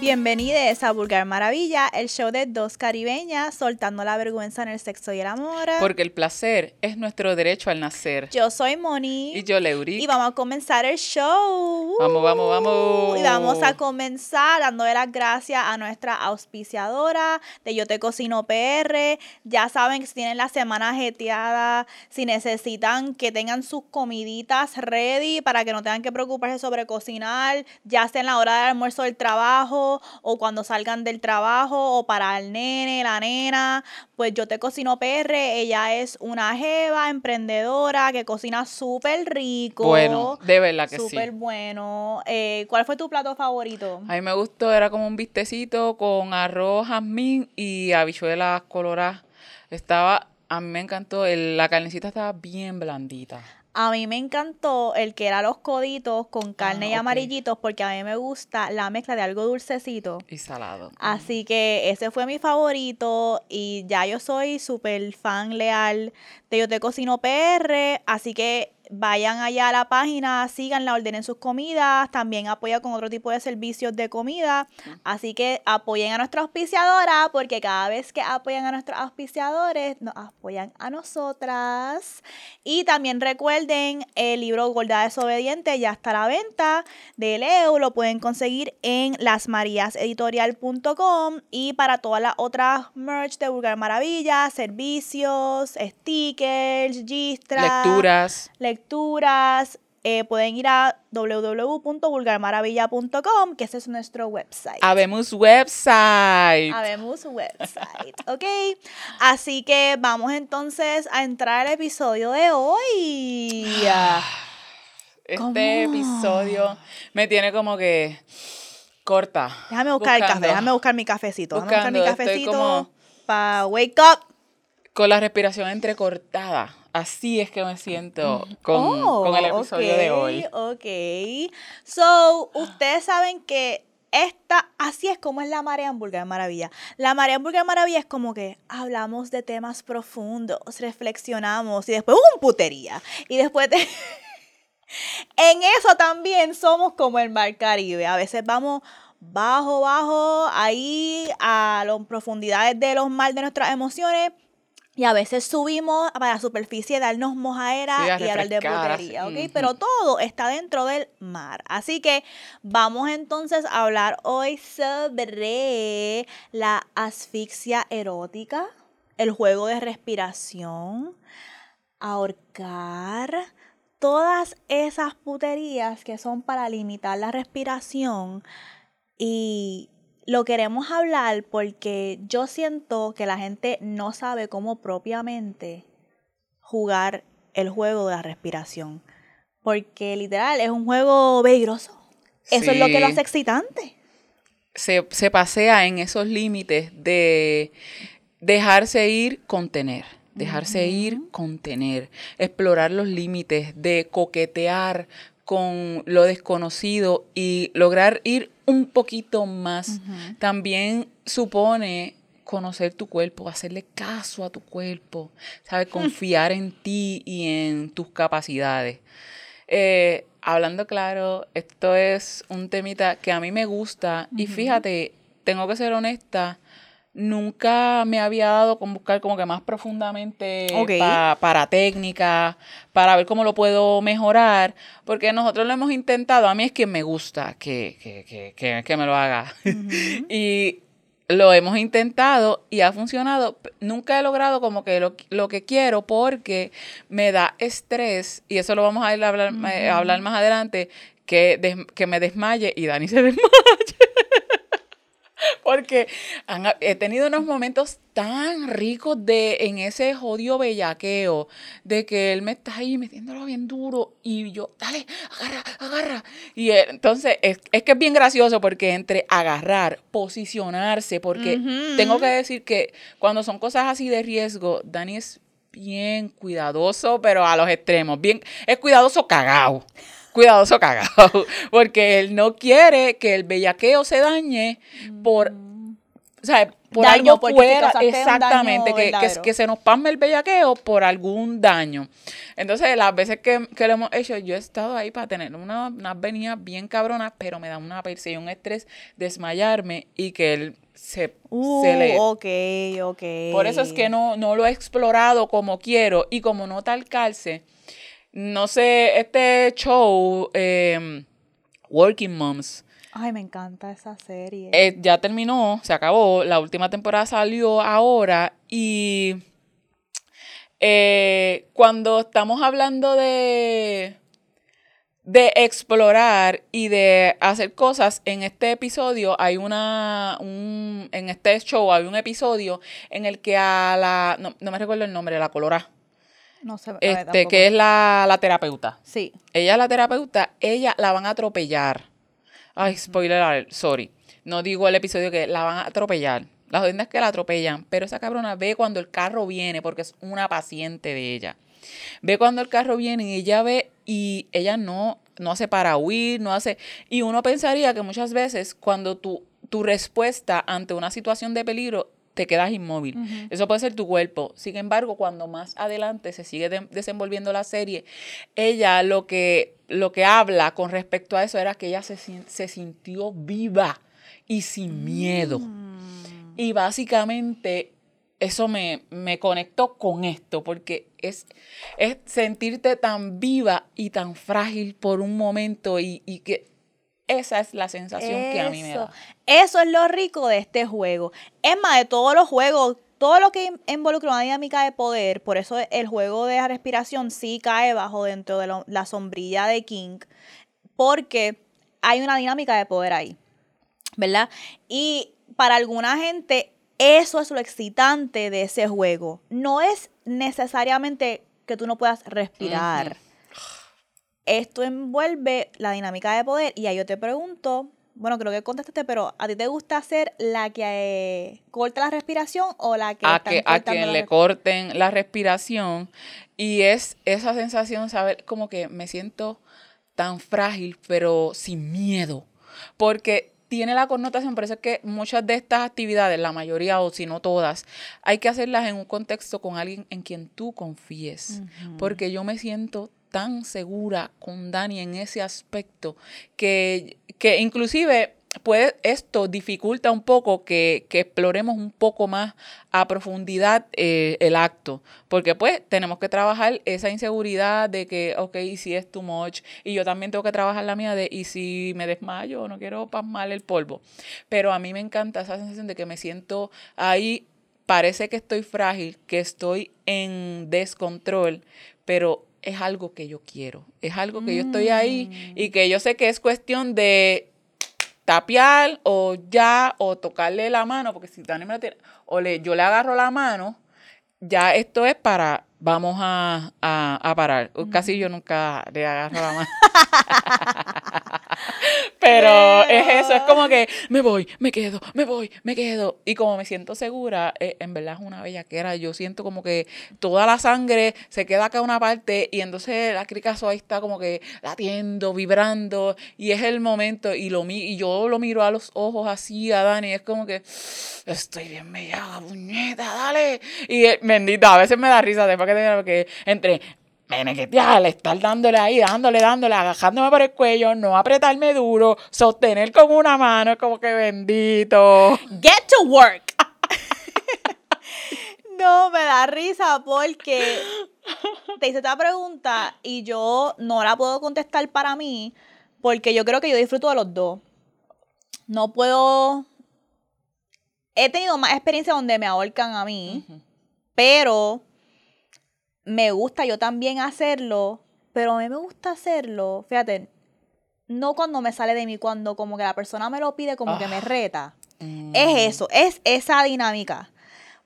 Bienvenidos a Vulgar Maravilla, el show de dos caribeñas soltando la vergüenza en el sexo y el amor. Porque el placer es nuestro derecho al nacer. Yo soy Moni. Y yo, Leuri. Y vamos a comenzar el show. Vamos, vamos, vamos. Y vamos a comenzar dándole las gracias a nuestra auspiciadora de Yo Te Cocino PR. Ya saben que si tienen la semana jeteada, si necesitan que tengan sus comiditas ready para que no tengan que preocuparse sobre cocinar, ya sea en la hora del almuerzo del trabajo o cuando salgan del trabajo o para el nene, la nena, pues yo te cocino PR, ella es una jeva emprendedora que cocina súper rico. Bueno, de verdad que sí. Súper bueno. Eh, ¿Cuál fue tu plato favorito? A mí me gustó, era como un vistecito con arroz, jazmín y habichuelas coloradas. Estaba, a mí me encantó, la carnecita estaba bien blandita. A mí me encantó el que era los coditos con carne y ah, amarillitos porque a mí me gusta la mezcla de algo dulcecito. Y salado. Así que ese fue mi favorito y ya yo soy súper fan leal de Yo Te Cocino PR, así que vayan allá a la página, síganla, ordenen sus comidas, también apoya con otro tipo de servicios de comida. Así que apoyen a nuestra auspiciadora, porque cada vez que apoyan a nuestros auspiciadores, nos apoyan a nosotras. Y también recuerden, el libro Gorda Desobediente ya está a la venta de Leo, lo pueden conseguir en lasmaríaseditorial.com y para todas las otras merch de Vulgar Maravilla, servicios, stickers, gistras, lecturas, lecturas, eh, pueden ir a www.vulgarmaravilla.com, que ese es nuestro website. Habemos website. Habemos website, ¿ok? Así que vamos entonces a entrar al episodio de hoy. Este episodio me tiene como que corta. Déjame buscar el café, déjame buscar mi cafecito. déjame buscar mi cafecito para wake up. Con la respiración entrecortada. Así es que me siento con, el oh, episodio de hoy. Ok. So, ustedes saben que esta, así es como es la Marea Hamburger Maravilla. La Marea Hamburger Maravilla es como que hablamos de temas profundos, reflexionamos y después un putería. Y después de... en eso también somos como el Mar Caribe. A veces vamos bajo, bajo, ahí a las profundidades de los mal de nuestras emociones y a veces subimos para la superficie, darnos mojaera y hablar de putería, ¿ok? Pero todo está dentro del mar. Así que vamos entonces a hablar hoy sobre la asfixia erótica, el juego de respiración, ahorcar, todas esas puterías que son para limitar la respiración y lo queremos hablar porque yo siento que la gente no sabe cómo propiamente jugar el juego de la respiración. Porque literal es un juego peligroso. Eso es lo que lo hace excitante. Se, se pasea en esos límites de dejarse ir, contener. Dejarse ir, contener. Explorar los límites de coquetear con lo desconocido y lograr ir un poquito más. También supone conocer tu cuerpo, hacerle caso a tu cuerpo, ¿sabes? Confiar en ti y en tus capacidades. Eh, hablando claro, esto es un temita que a mí me gusta y fíjate, tengo que ser honesta, nunca me había dado con buscar como que más profundamente para técnica, para ver cómo lo puedo mejorar, porque nosotros lo hemos intentado, a mí es que me gusta que, que, que, que me lo haga. y lo hemos intentado y ha funcionado. Nunca he logrado como que lo, que quiero porque me da estrés, y eso lo vamos a ir a hablar, a hablar más adelante, que, que me desmaye y Dani se desmaye. Porque he tenido unos momentos tan ricos de en ese jodido bellaqueo, de que él me está ahí metiéndolo bien duro y yo, dale, agarra, agarra. Y entonces es, que es bien gracioso porque entre agarrar, posicionarse, porque tengo que decir que cuando son cosas así de riesgo, Dani es bien cuidadoso, pero a los extremos, bien, es cuidadoso cagado cuidadoso cagado, porque él no quiere que el bellaqueo se dañe por o sea, por Daño, algo fuera, exactamente, que, que, se nos pasme el bellaqueo por algún daño. Entonces, las veces que, que lo hemos hecho, yo he estado ahí para tener una- unas venidas bien cabronas, pero me da una perseguición, un estrés, desmayarme y que él se, Uh, se le... ok, ok. Por eso es que no, no lo he explorado como quiero y como no tal calce, no sé, este show, eh, Working Moms, Ay, me encanta esa serie. eh, ya terminó, se acabó, la última temporada salió ahora y eh, cuando estamos hablando de, de explorar y de hacer cosas, en este episodio hay una, un, en este show hay un episodio en el que a la, no, no me recuerdo el nombre, la colora, no sé. este, que es la, la terapeuta. Sí. Ella es la terapeuta, ella la van a atropellar. Ay, spoiler sorry. No digo el episodio que la van a atropellar. La jodienda es que la atropellan, pero esa cabrona ve cuando el carro viene, porque es una paciente de ella. Ve cuando el carro viene y ella ve y ella no, no hace para huir, no hace... Y uno pensaría que muchas veces cuando tu, tu respuesta ante una situación de peligro te quedas inmóvil. Eso puede ser tu cuerpo. Sin embargo, cuando más adelante se sigue de- desenvolviendo la serie, ella lo que, lo que habla con respecto a eso era que ella se, se sintió viva y sin miedo. Y básicamente eso me, me conectó con esto, porque es, es sentirte tan viva y tan frágil por un momento y, y que esa es la sensación que a mí me da. Eso es lo rico de este juego. Es más, de todos los juegos, todo lo que in- involucra una dinámica de poder, por eso el juego de la respiración sí cae bajo dentro de lo- la sombrilla de King, porque hay una dinámica de poder ahí, ¿verdad? Y para alguna gente eso es lo excitante de ese juego. No es necesariamente que tú no puedas respirar. Esto envuelve la dinámica de poder. Y ahí yo te pregunto, bueno, creo que contestaste, pero ¿a ti te gusta ser la que eh, corta la respiración o la que a, que, a quien le corten la respiración y es esa sensación, saber como que me siento tan frágil, pero sin miedo, porque tiene la connotación, por eso es que muchas de estas actividades, la mayoría o si no todas, hay que hacerlas en un contexto con alguien en quien tú confíes, porque yo me siento tan segura con Dani en ese aspecto que, que inclusive puede esto dificulta un poco que, que exploremos un poco más a profundidad eh, el acto, porque pues tenemos que trabajar esa inseguridad de que, ok, si es too much, y yo también tengo que trabajar la mía de, y si me desmayo, no quiero pasmar el polvo, pero a mí me encanta esa sensación de que me siento ahí, parece que estoy frágil, que estoy en descontrol, pero es algo que yo quiero, es algo que yo estoy ahí y que yo sé que es cuestión de tapiar o ya o tocarle la mano, porque si Dani me la tiene, o le, yo le agarro la mano, ya esto es para, vamos a, a, a parar. Casi yo nunca le agarro la mano. Pero es eso, es como que me voy, me quedo, me voy, me quedo. Y como me siento segura, eh, en verdad es una bellaquera. Yo siento como que toda la sangre se queda acá una parte y entonces la cricazo ahí está como que latiendo, vibrando. Y es el momento y, lo, mi- y yo lo miro a los ojos así a Dani. Es como que estoy bien bellaca, puñeta, dale. Y eh, bendita, a veces me da risa después que te porque entre menequetear, estar dándole ahí, dándole, dándole, agajándome por el cuello, no apretarme duro, sostener con una mano, es como que bendito. Get to work. no, me da risa porque te hice esta pregunta y yo no la puedo contestar para mí porque yo creo que yo disfruto de los dos. No puedo... He tenido más experiencia donde me ahorcan a mí, pero me gusta yo también hacerlo, pero a mí me gusta hacerlo, fíjate, no cuando me sale de mí, cuando como que la persona me lo pide, como que me Ah. reta. Mm. Es eso, es esa dinámica.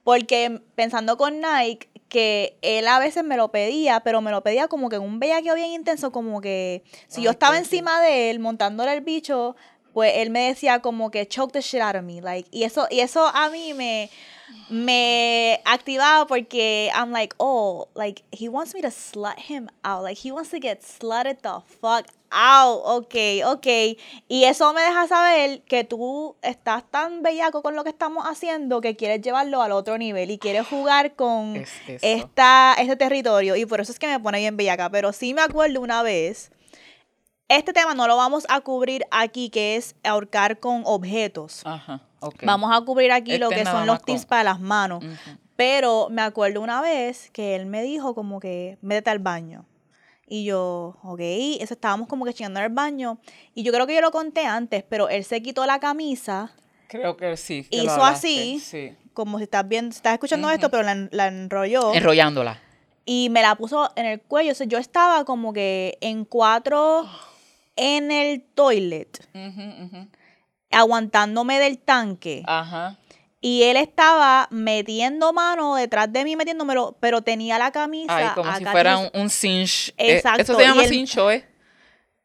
Porque pensando con Nike, que él a veces me lo pedía, pero me lo pedía como que en un bellaqueo bien intenso, como que si yo estaba encima de él, montándole el bicho, pues él me decía como que choke the shit out of me, like, y eso, y eso a mí me, me activaba porque I'm like, oh, like, he wants me to slut him out, like, he wants to get slutted the fuck out, ok, ok, y eso me deja saber que tú estás tan bellaco con lo que estamos haciendo que quieres llevarlo al otro nivel y quieres jugar con Es esta, este territorio, y por eso es que me pone bien bellaca, pero sí me acuerdo una vez este tema no lo vamos a cubrir aquí, que es ahorcar con objetos. Ajá, ok. Vamos a cubrir aquí lo Este que nada son los tips para las manos. Pero me acuerdo una vez que él me dijo como que, métete al baño. Y yo, ok, eso estábamos como que chingando en el baño. Y yo creo que yo lo conté antes, pero él se quitó la camisa, Creo que sí. que lo hizo así, Sí. como si estás viendo, si estás escuchando esto, pero la, en- la enrolló. Enrollándola. y me la puso en el cuello. O sea, yo estaba como que en cuatro en el toilet, aguantándome del tanque. Ajá. Y él estaba metiendo mano detrás de mí, metiéndomelo, pero tenía la camisa. Ay, como si fuera un, un cinch. Eh, Exacto, Eso se llama cincho, ¿eh?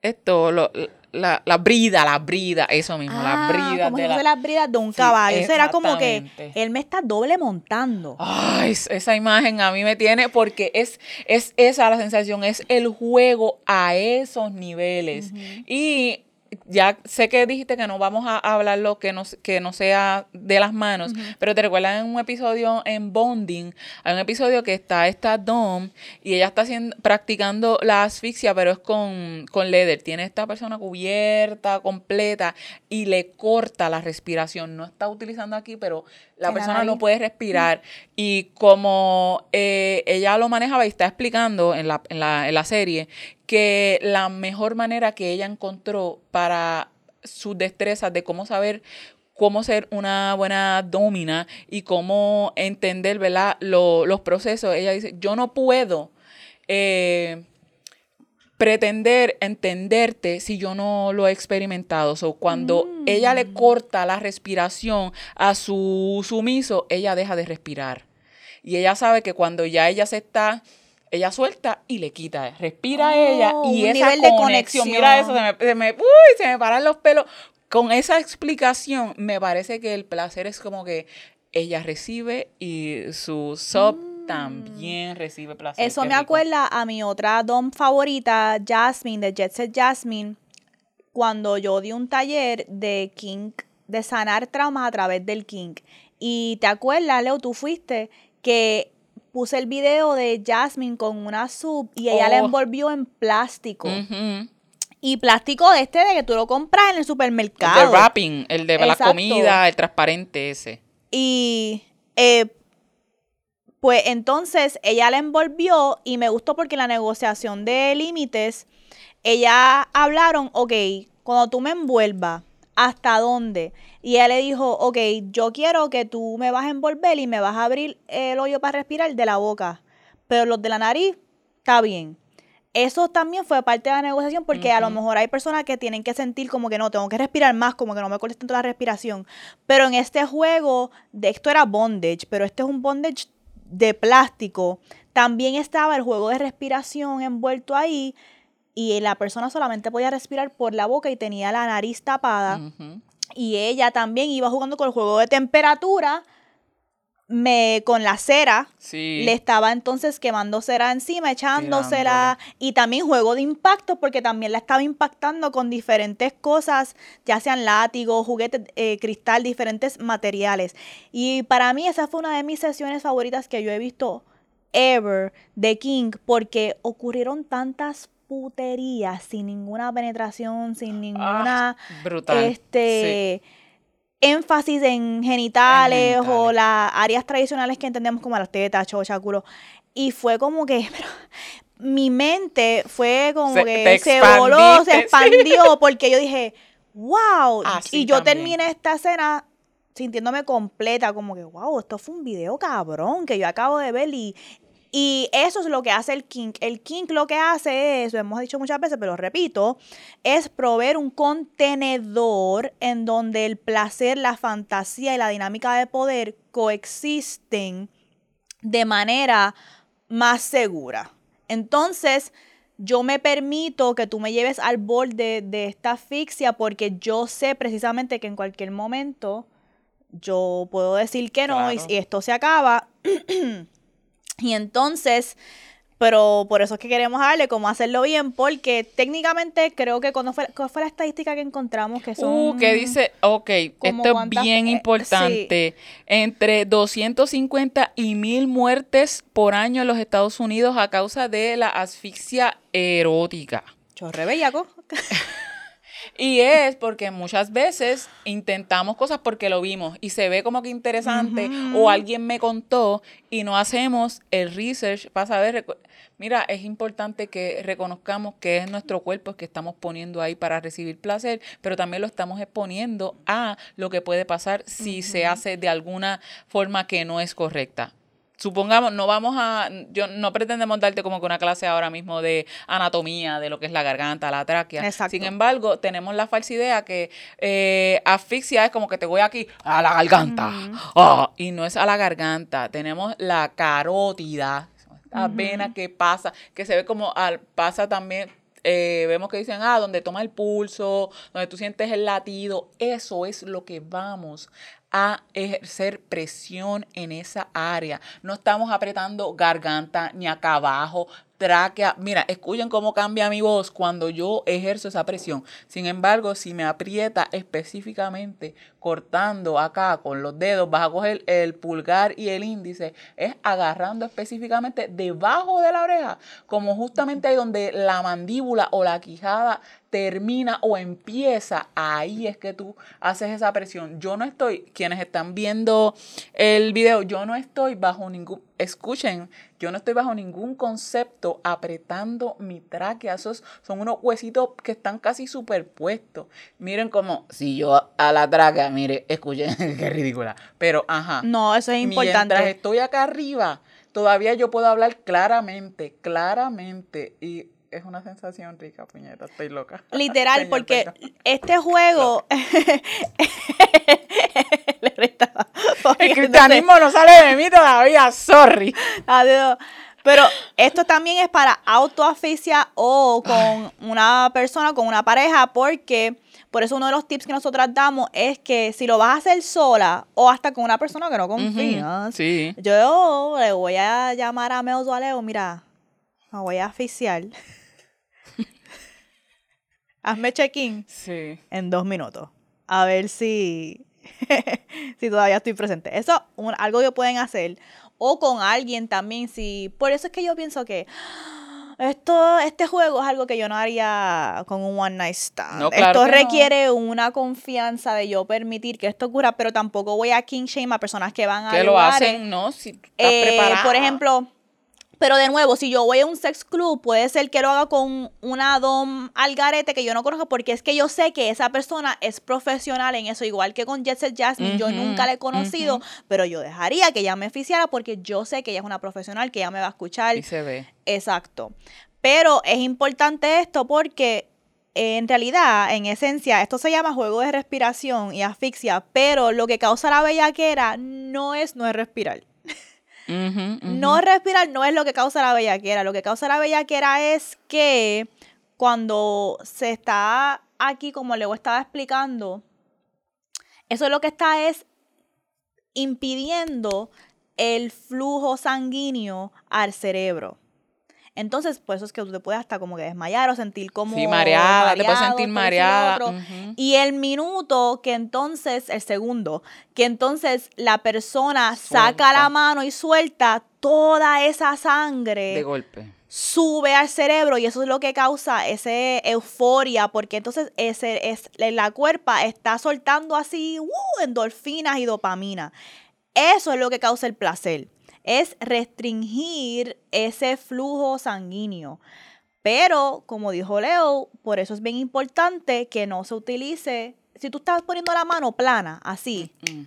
Esto, lo- la, la brida, la brida, eso mismo, Ah, la brida como de si la... fuese las bridas de un Sí, caballo. O sea, era como que él me está doble montando. Ay, es- esa imagen a mí me tiene porque es, es esa la sensación, es el juego a esos niveles. Y ya sé que dijiste que no vamos a hablar lo que no, que no sea de las manos, pero te recuerdas en un episodio en Bonding, hay un episodio que está esta Dom y ella está haciendo, practicando la asfixia, pero es con, con leather. Tiene esta persona cubierta, completa, y le corta la respiración. No está utilizando aquí, pero la persona no puede respirar. Y como eh, ella lo manejaba y está explicando en la, en, la, en la serie que la mejor manera que ella encontró para sus destrezas de cómo saber cómo ser una buena domina y cómo entender ¿verdad? Lo- los procesos, ella dice, yo no puedo eh, pretender entenderte si yo no lo he experimentado. So, cuando ella le corta la respiración a su sumiso, ella deja de respirar. Y ella sabe que cuando ya ella se está, ella suelta y le quita. Respira Oh, ella y un esa nivel de conexión. Mira eso, conexión. se me, se me- uy, se me paran los pelos. Con esa explicación, me parece que el placer es como que ella recibe y su sub también recibe placer. Mm. Eso Qué me rico. acuerda a mi otra dom favorita, Jasmine, de Jet Set Jasmine, cuando yo di un taller de kink, de sanar traumas a través del kink. Y te acuerdas, Leo, tú fuiste que puse el video de Jasmine con una sub y ella la Oh. envolvió en plástico. Y plástico de este de que tú lo compras en el El supermercado. de wrapping, el de la Exacto. comida, el transparente ese. Y eh, pues entonces ella la envolvió y me gustó porque en la negociación de límites, ella hablaron, ok, cuando tú me envuelvas, ¿hasta dónde? Y ella le dijo, ok, yo quiero que tú me vas a envolver y me vas a abrir el hoyo para respirar de la boca, pero los de la nariz, está bien. Eso también fue parte de la negociación porque a lo mejor hay personas que tienen que sentir como que no, tengo que respirar más, como que no me cortes tanto la respiración. Pero en este juego, de esto era bondage, pero este es un bondage de plástico. También estaba el juego de respiración envuelto ahí y la persona solamente podía respirar por la boca y tenía la nariz tapada. Y ella también iba jugando con el juego de temperatura, me, con la cera. Sí. Le estaba entonces quemando cera encima, echándosela. Y también juego de impacto, porque también la estaba impactando con diferentes cosas, ya sean látigos, juguetes, eh, cristal, diferentes materiales. Y para mí esa fue una de mis sesiones favoritas que yo he visto ever de King, porque ocurrieron tantas puterías sin ninguna penetración, sin ninguna Ah, brutal. este énfasis en genitales, o genitales. las áreas tradicionales que entendemos como las tetas, chocha, culo. Y fue como que pero, mi mente fue como Se- que se voló, se sí. expandió, porque yo dije, wow. Así y yo también. terminé esta escena sintiéndome completa, como que, wow, esto fue un video cabrón que yo acabo de ver y, y eso es lo que hace el kink. El kink lo que hace es, lo hemos dicho muchas veces, pero repito, es proveer un contenedor en donde el placer, la fantasía y la dinámica de poder coexisten de manera más segura. Entonces, yo me permito que tú me lleves al borde de esta asfixia porque yo sé precisamente que en cualquier momento yo puedo decir que no y, Claro. y esto se acaba. y entonces, pero por eso es que queremos darle cómo hacerlo bien porque técnicamente creo que cuando fue, ¿cuál fue la estadística que encontramos que son... Uh, que dice, ok, esto es bien eh, importante. Entre 250 y 1000 muertes por año en los Estados Unidos a causa de la asfixia erótica. Chorre bellaco. Y es porque muchas veces intentamos cosas porque lo vimos y se ve como que interesante o alguien me contó y no hacemos el research para saber. Mira, es importante que reconozcamos que es nuestro cuerpo que estamos poniendo ahí para recibir placer, pero también lo estamos exponiendo a lo que puede pasar si se hace de alguna forma que no es correcta. Supongamos, no vamos a, yo no pretendemos darte como que una clase ahora mismo de anatomía, de lo que es la garganta, la tráquea. Exacto. Sin embargo, tenemos la falsa idea que eh, asfixia es como que te voy aquí a la garganta. Ah, y no es a la garganta. Tenemos la carótida, esta vena que pasa, que se ve como al, pasa también. eh, vemos que dicen, ah, donde toma el pulso, donde tú sientes el latido, eso es lo que vamos a ejercer presión en esa área. No estamos apretando garganta ni acá abajo, tráquea. Mira, escuchen cómo cambia mi voz cuando yo ejerzo esa presión. Sin embargo, si me aprieta específicamente cortando acá con los dedos, vas a coger el pulgar y el índice, es agarrando específicamente debajo de la oreja, como justamente ahí donde la mandíbula o la quijada termina o empieza, ahí es que tú haces esa presión. Yo no estoy, quienes están viendo el video, yo no estoy bajo ningún, escuchen, yo no estoy bajo ningún concepto apretando mi tráquea. Esos son unos huesitos que están casi superpuestos. Miren como, si yo a la tráquea, mire, escuchen, qué ridícula. Pero, ajá. No, eso es Mientras importante. estoy acá arriba, todavía yo puedo hablar claramente, claramente. Y es una sensación rica, puñeta, estoy loca. Literal, Señor, porque perdón. este juego El cristianismo no sale de mí todavía, sorry. Adiós. Pero esto también es para autoasfixia o con una persona, con una pareja, porque por eso uno de los tips que nosotras damos es que si lo vas a hacer sola o hasta con una persona que no confías, Sí. yo le voy a llamar a Meos o a Leo, mira, me voy a asfixiar. Hazme check-in Sí. en dos minutos. A ver si, si todavía estoy presente. Eso es algo que pueden hacer. O con alguien también. Si, por eso es que yo pienso que esto, este juego es algo que yo no haría con un one night stand. No, claro esto no. requiere una confianza de yo permitir que esto ocurra, pero tampoco voy a king shame a personas que van a Que lo hacen, ¿no? Si estás eh, por ejemplo, pero de nuevo, si yo voy a un sex club, puede ser que lo haga con una dom al garete que yo no conozco, porque es que yo sé que esa persona es profesional en eso, igual que con Jet Set Jasmine, yo nunca la he conocido, pero yo dejaría que ella me oficiara porque yo sé que ella es una profesional, que ella me va a escuchar. Y se ve. Exacto. Pero es importante esto porque en realidad, en esencia, esto se llama juego de respiración y asfixia, pero lo que causa la bellaquera no es no es respirar. No respirar no es lo que causa la bellaquera. Lo que causa la bellaquera es que cuando se está aquí, como Leo estaba explicando, eso lo que está es impidiendo el flujo sanguíneo al cerebro. Entonces, por eso es que tú te puedes hasta como que desmayar o sentir como Sí, mareada, te puedes mareado, sentir mareada. Y el minuto que entonces, el segundo, que entonces la persona saca la mano y suelta toda esa De sangre, golpe. sube al cerebro y eso es lo que causa ese euforia, porque entonces ese es la cuerpa está soltando así uh, endorfinas y dopamina. Eso es lo que causa el placer. Es restringir ese flujo sanguíneo. Pero, como dijo Leo, por eso es bien importante que no se utilice. Si tú estás poniendo la mano plana, así, Mm,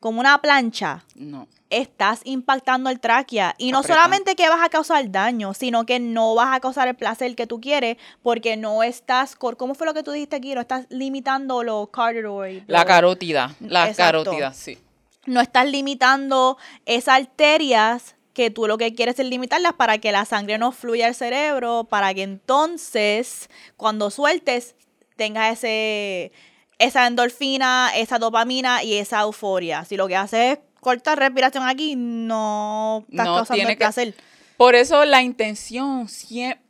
como una plancha, No. estás impactando el tráquea. Y no solamente que vas a causar daño, sino que no vas a causar el placer que tú quieres, porque no estás, ¿cómo fue lo que tú dijiste aquí? No estás limitando los carotid. La carótida. La Exacto. carótida, sí. No estás limitando esas arterias que tú lo que quieres es limitarlas para que la sangre no fluya al cerebro, para que entonces cuando sueltes tengas ese esa endorfina, esa dopamina y esa euforia. Si lo que haces es cortar respiración aquí, no estás No causando tiene el que-. Por eso la intención, siempre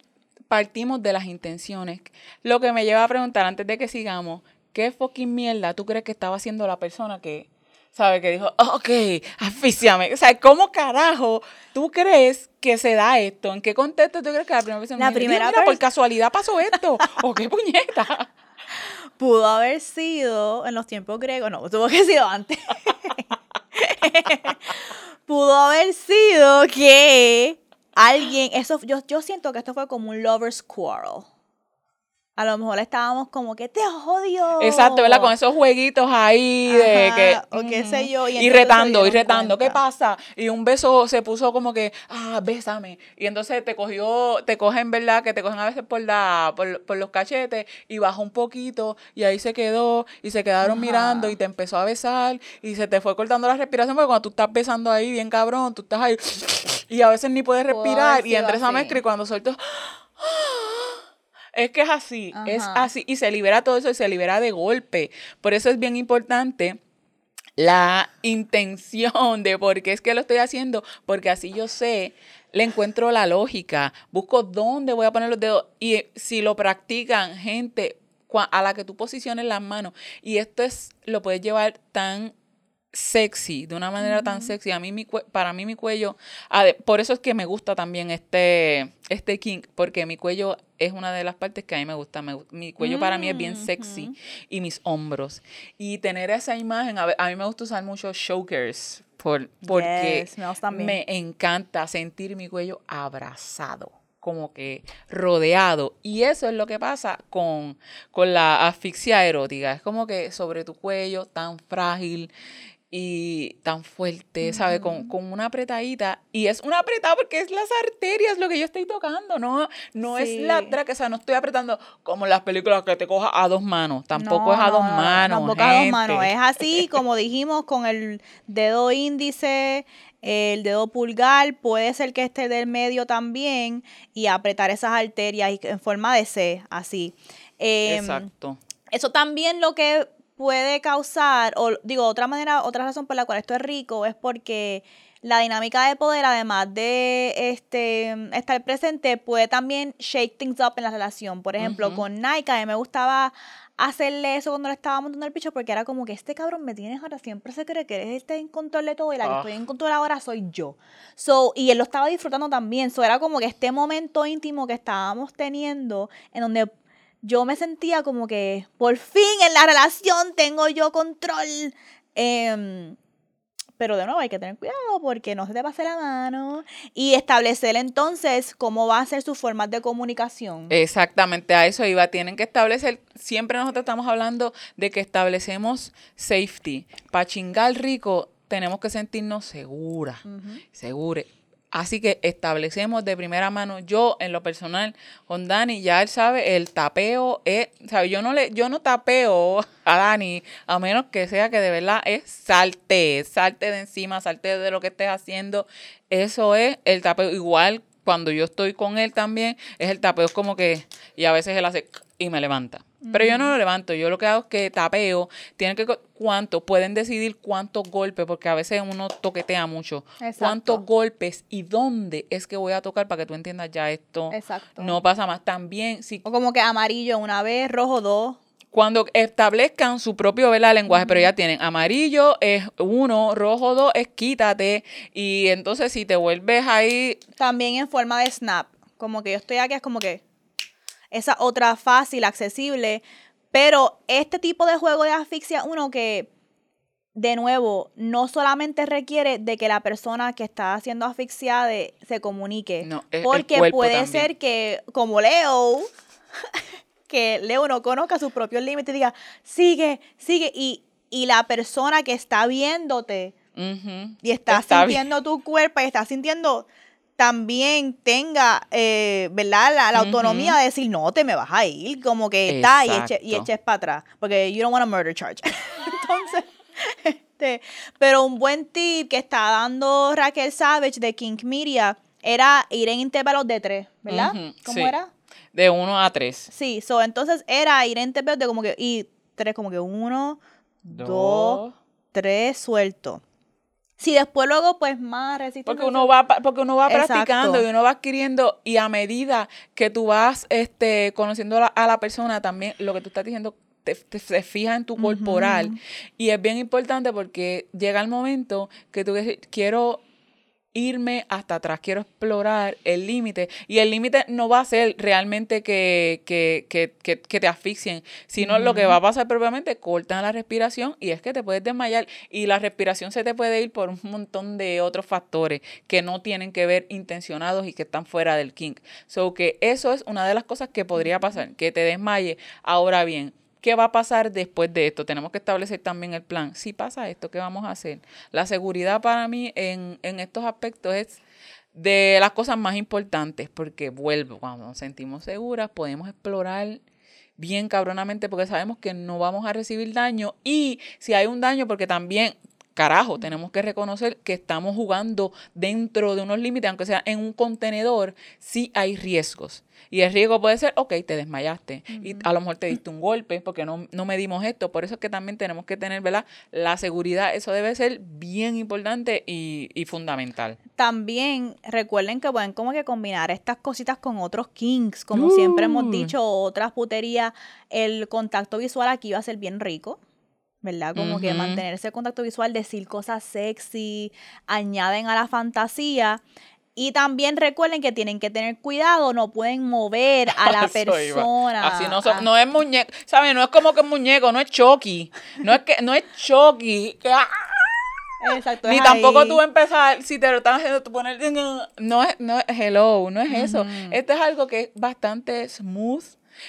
partimos de las intenciones. Lo que me lleva a preguntar antes de que sigamos, ¿qué fucking mierda tú crees que estaba haciendo la persona que, sabe, que dijo, ok, asfixiame? O sea, ¿cómo carajo tú crees que se da esto? ¿En qué contexto tú crees que la primera persona La dijo, "Dios, primera mira, por casualidad pasó esto? ¿O qué puñeta? Pudo haber sido en los tiempos griegos, no, tuvo que haber sido antes. Pudo haber sido que alguien, eso, yo, yo siento que esto fue como un lover's quarrel. A lo mejor estábamos como que te odio. Exacto, ¿verdad? Con esos jueguitos ahí de Ajá, que. o qué sé yo, y retando, y retando. ¿Qué pasa? Y un beso se puso como que, ah, bésame. Y entonces te cogió, te cogen, ¿verdad? Que te cogen a veces por la, por, por los cachetes y bajó un poquito y ahí se quedó y se quedaron Ajá. mirando y te empezó a besar y se te fue cortando la respiración porque cuando tú estás besando ahí bien cabrón, tú estás ahí y a veces ni puedes respirar y entre esa mezcla y cuando suelto es que es así, es así y se libera todo eso y se libera de golpe. Por eso es bien importante la intención de por qué es que lo estoy haciendo, porque así yo sé, le encuentro la lógica, busco dónde voy a poner los dedos y si lo practican gente a la que tú posiciones las manos y esto es lo puedes llevar tan sexy, de una manera tan sexy. A mí mi para mí mi cuello, por eso es que me gusta también este este kink, porque mi cuello es una de las partes que a mí me gusta. Me mi cuello para mí es bien sexy y mis hombros. Y tener esa imagen, a, mí me gusta usar mucho chokers por, porque Yes, me me encanta sentir mi cuello abrazado como que rodeado. Y eso es lo que pasa con, con la asfixia erótica. Es como que sobre tu cuello tan frágil y tan fuerte, ¿sabes? Con, con una apretadita. Y es una apretada porque es las arterias lo que yo estoy tocando, ¿no? No es la traca, o sea, no estoy apretando como en las películas que te coja a dos manos. Tampoco No, es a dos no, no, manos. Tampoco a dos gente. manos. Es así, como dijimos, con el dedo índice, el dedo pulgar, puede ser que esté del medio también y apretar esas arterias en forma de C, así. Em, Exacto. Eso también lo que puede causar, o digo, otra manera, otra razón por la cual esto es rico es porque la dinámica de poder, además de este estar presente, puede también shake things up en la relación. Por ejemplo, con Nike, a mí me gustaba hacerle eso cuando le estaba montando el picho porque era como que este cabrón me tienes ahora, siempre se cree que él está en control de todo y la que Ah. estoy en control ahora soy yo. So, y él lo estaba disfrutando también. So, era como que este momento íntimo que estábamos teniendo en donde yo me sentía como que por fin en la relación tengo yo control. Em, pero de nuevo hay que tener cuidado porque no se te pase la mano y establecer entonces cómo va a ser su forma de comunicación. Exactamente, a eso iba. Tienen que establecer, siempre nosotros estamos hablando de que establecemos safety. Para chingar rico, tenemos que sentirnos seguras, segure. Así que establecemos de primera mano, yo en lo personal, con Dani, ya él sabe, el tapeo es. Yo no le, yo no tapeo a Dani, a menos que sea que de verdad es salte, salte de encima, salte de lo que estés haciendo. Eso es el tapeo. Igual cuando yo estoy con él también, es el tapeo, es como que, y a veces él hace y me levanta. Pero yo no lo levanto, yo lo que hago es que tapeo, tienen que, cuánto, pueden decidir cuántos golpes, porque a veces uno toquetea mucho. Exacto. Cuántos golpes y dónde es que voy a tocar para que tú entiendas ya esto. Exacto. No pasa más. También, si O como que amarillo una vez, rojo dos. cuando establezcan su propio ¿verdad? lenguaje, pero ya tienen amarillo es uno, rojo dos es quítate. Y entonces si te vuelves ahí, También en forma de snap. Como que yo estoy aquí, es como que esa otra fácil, accesible. Pero este tipo de juego de asfixia, uno que, de nuevo, no solamente requiere de que la persona que está siendo asfixiada de- se comunique. No, el porque puede también. ser que, como Leo, que Leo no conozca sus propios límites y diga, sigue, sigue. Y, y la persona que está viéndote y está, está bien. sintiendo tu cuerpo y está sintiendo también tenga, eh, ¿verdad? La, la autonomía de decir, no, te me vas a ir, como que está y eche, y eches para atrás, porque you don't want a murder charge. Entonces, Este, pero un buen tip que está dando Raquel Savage de King Media era ir en intervalos de tres, ¿verdad? ¿Cómo sí. era? De 1 a 3. Sí, so, entonces era ir en intervalos de como que, y tres, como que uno, dos, tres, suelto. Si después luego, pues más resistencia. Porque uno va, porque uno va Exacto. practicando y uno va adquiriendo y a medida que tú vas este, conociendo a la, a la persona también, lo que tú estás diciendo te, te- se fija en tu corporal y es bien importante porque llega el momento que tú dices, quiero irme hasta atrás, quiero explorar el límite y el límite no va a ser realmente que, que, que, que, que te asfixien, sino lo que va a pasar propiamente, cortan la respiración y es que te puedes desmayar y la respiración se te puede ir por un montón de otros factores que no tienen que ver intencionados y que están fuera del kink. So que eso es una de las cosas que podría pasar, que te desmaye. Ahora bien, ¿Qué va a pasar después de esto? Tenemos que establecer también el plan. Si pasa esto, ¿qué vamos a hacer? La seguridad para mí en, en estos aspectos es de las cosas más importantes, porque vuelvo, cuando nos sentimos seguras, podemos explorar bien cabronamente porque sabemos que no vamos a recibir daño y si hay un daño, porque también, carajo, tenemos que reconocer que estamos jugando dentro de unos límites, aunque sea en un contenedor, sí hay riesgos. Y el riesgo puede ser, ok, te desmayaste y a lo mejor te diste un golpe porque no, no medimos esto. Por eso es que también tenemos que tener, ¿verdad? La seguridad, eso debe ser bien importante y, y fundamental. También recuerden que pueden como que combinar estas cositas con otros kinks, como siempre hemos Uh. dicho, otras puterías, el contacto visual aquí va a ser bien rico. ¿Verdad? Como que mantener ese contacto visual, decir cosas sexy, añaden a la fantasía. Y también recuerden que tienen que tener cuidado, no pueden mover a la Eso iba. persona. Así no, son- Ah, no es muñeco, ¿sabes? No es como que es muñeco, no es Chucky. No es que no es Chucky. que, ah, Exacto, Ni tampoco ahí. tú empezar, si te lo están haciendo, tú poner. No es, no es hello, no es eso. Esto es algo que es bastante smooth.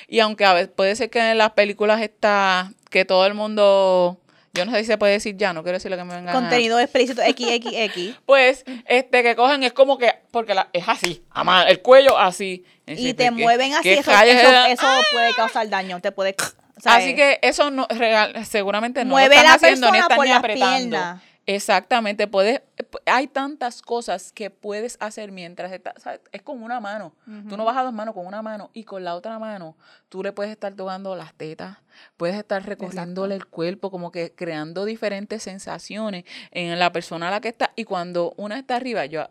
Y aunque a veces puede ser que en las películas está. que todo el mundo. Yo no sé si se puede decir ya, no quiero decir lo que me venga. a- Contenido explícito XXX. Pues, este, que cogen es como que. Porque la, es así, ama- el cuello así. y Decir, te ¿qué- mueven así, eso, eso, es? eso puede causar daño, te puede... o sea, Así que eso no real, seguramente no mueve lo están la haciendo ni están ni apretando. piernas. Exactamente, puedes, hay tantas cosas que puedes hacer mientras estás, ¿sabes? es con una mano. Tú no vas a dos manos con una mano y con la otra mano tú le puedes estar tocando las tetas, puedes estar recorriéndole el cuerpo, como que creando diferentes sensaciones en la persona a la que está. Y cuando una está arriba, yo,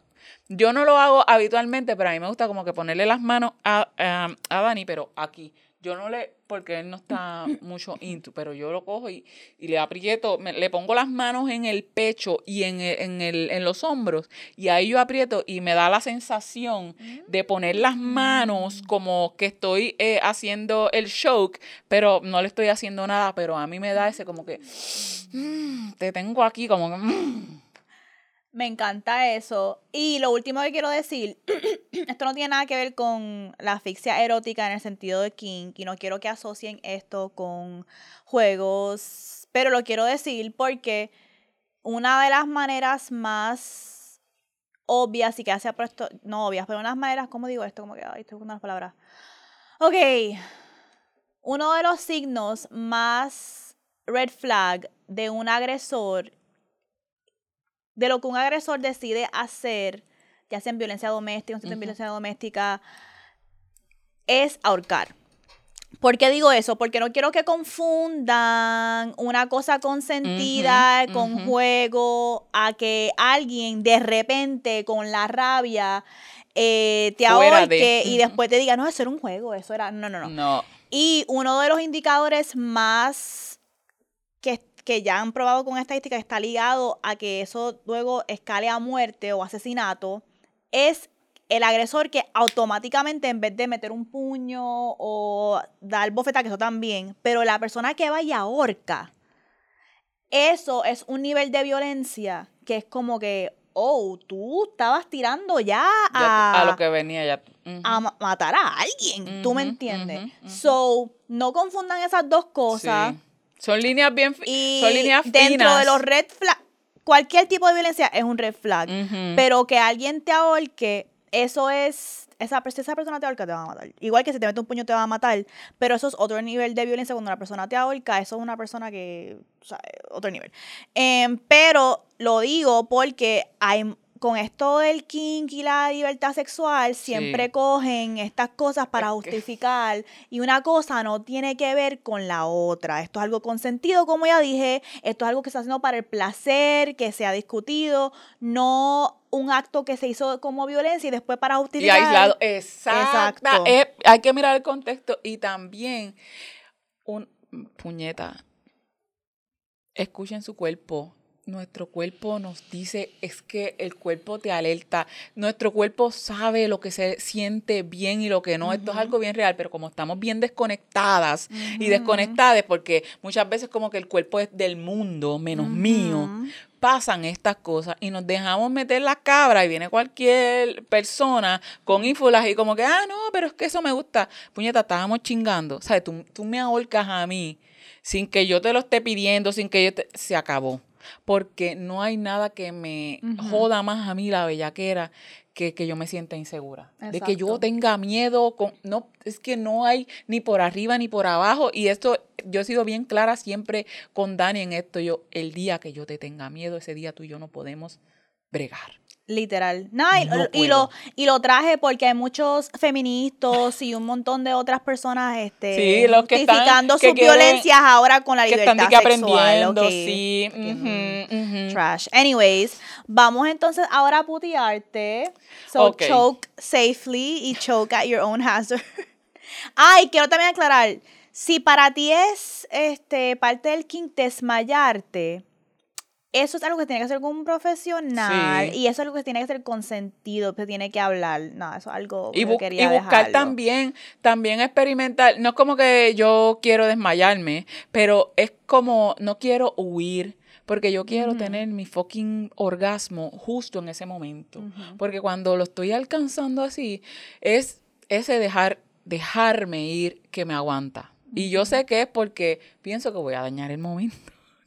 yo no lo hago habitualmente, pero a mí me gusta como que ponerle las manos a, a, a Dani, pero aquí. Yo no le, porque él no está mucho into, pero yo lo cojo y, y le aprieto, me- le pongo las manos en el pecho y en, el- en, el, en los hombros, y ahí yo aprieto y me da la sensación de poner las manos como que estoy eh, haciendo el choke, pero no le estoy haciendo nada, pero a mí me da ese como que, mm, te tengo aquí como que... mm. Me encanta eso. Y lo último que quiero decir, esto no tiene nada que ver con la asfixia erótica en el sentido de kink, y no quiero que asocien esto con juegos, pero lo quiero decir porque una de las maneras más obvias y que hace puesto, no obvias, pero unas maneras, ¿cómo digo esto? Como que, ay, estoy buscando las palabras. Ok, uno de los signos más red flag de un agresor de lo que un agresor decide hacer, ya sea en violencia doméstica, en violencia doméstica, es ahorcar. ¿Por qué digo eso? Porque no quiero que confundan una cosa consentida con juego a que alguien de repente con la rabia eh, te Fuera ahorque de- y después te diga, no, eso era un juego, eso era... No, no, no. No, Y uno de los indicadores más que, ya han probado con estadística está ligado a que eso luego escale a muerte o asesinato es el agresor que automáticamente en vez de meter un puño o dar bofeta, que eso también, pero la persona que va y ahorca, eso es un nivel de violencia que es como que, oh, tú estabas tirando ya ya- a, a lo que venía ya. A ma- matar a alguien, ¿tú me entiendes? So, no confundan esas dos cosas. Sí. Son líneas bien Y son líneas dentro finas. de los red flags, cualquier tipo de violencia es un red flag. Pero que alguien te ahorque eso es, esa, si esa persona te ahorca, te va a matar. Igual que si te mete un puño, te va a matar, pero eso es otro nivel de violencia. Cuando una persona te ahorca, eso es una persona que, o sea, otro nivel. Em, pero lo digo porque hay con esto del kink y la libertad sexual, siempre Sí. cogen estas cosas para Es que- justificar y una cosa no tiene que ver con la otra. Esto es algo consentido, como ya dije, esto es algo que se está haciendo para el placer, que se ha discutido, no un acto que se hizo como violencia y después para Y justificar. aislado. Exacto. Exacto. hay que mirar el contexto y también un puñeta. Escuchen su cuerpo. Nuestro cuerpo nos dice, es que el cuerpo te alerta. Nuestro cuerpo sabe lo que se siente bien y lo que no. Esto es algo bien real, pero como estamos bien desconectadas y desconectadas, porque muchas veces como que el cuerpo es del mundo, menos mío, pasan estas cosas y nos dejamos meter la cabra y viene cualquier persona con ínfulas y como que, ah, no, pero es que eso me gusta. Puñeta, estábamos chingando. ¿Sabes? Tú, tú me ahorcas a mí sin que yo te lo esté pidiendo, sin que yo te... Se acabó. Porque no hay nada que me joda más a mí la bellaquera que, que yo me sienta insegura. De que yo tenga miedo. Con, no, es que no hay ni por arriba ni por abajo. Y esto, yo he sido bien clara siempre con Dani en esto. Yo, el día que yo te tenga miedo, ese día tú y yo no podemos bregar. Literal. No, y, No y lo, y lo traje porque hay muchos feministas y un montón de otras personas este, Sí, los que están- justificando que sus quieren- violencias ahora con la Que libertad están que sexual. aprendiendo, sí. Trash. Anyways, vamos entonces ahora a putearte. So Ok. choke safely y choke at your own hazard. Ay, quiero también aclarar. Si para ti es este parte del kink desmayarte, eso es algo que tiene que hacer con un profesional Sí. y eso es algo que tiene que ser consentido, que tiene que hablar. No, eso es algo Y, que quería y buscar dejarlo. también, también experimentar. No es como que yo quiero desmayarme, pero es como no quiero huir. Porque yo quiero tener mi fucking orgasmo justo en ese momento. Porque cuando lo estoy alcanzando así, es ese dejar, dejarme ir que me aguanta. Y yo sé que es porque pienso que voy a dañar el momento.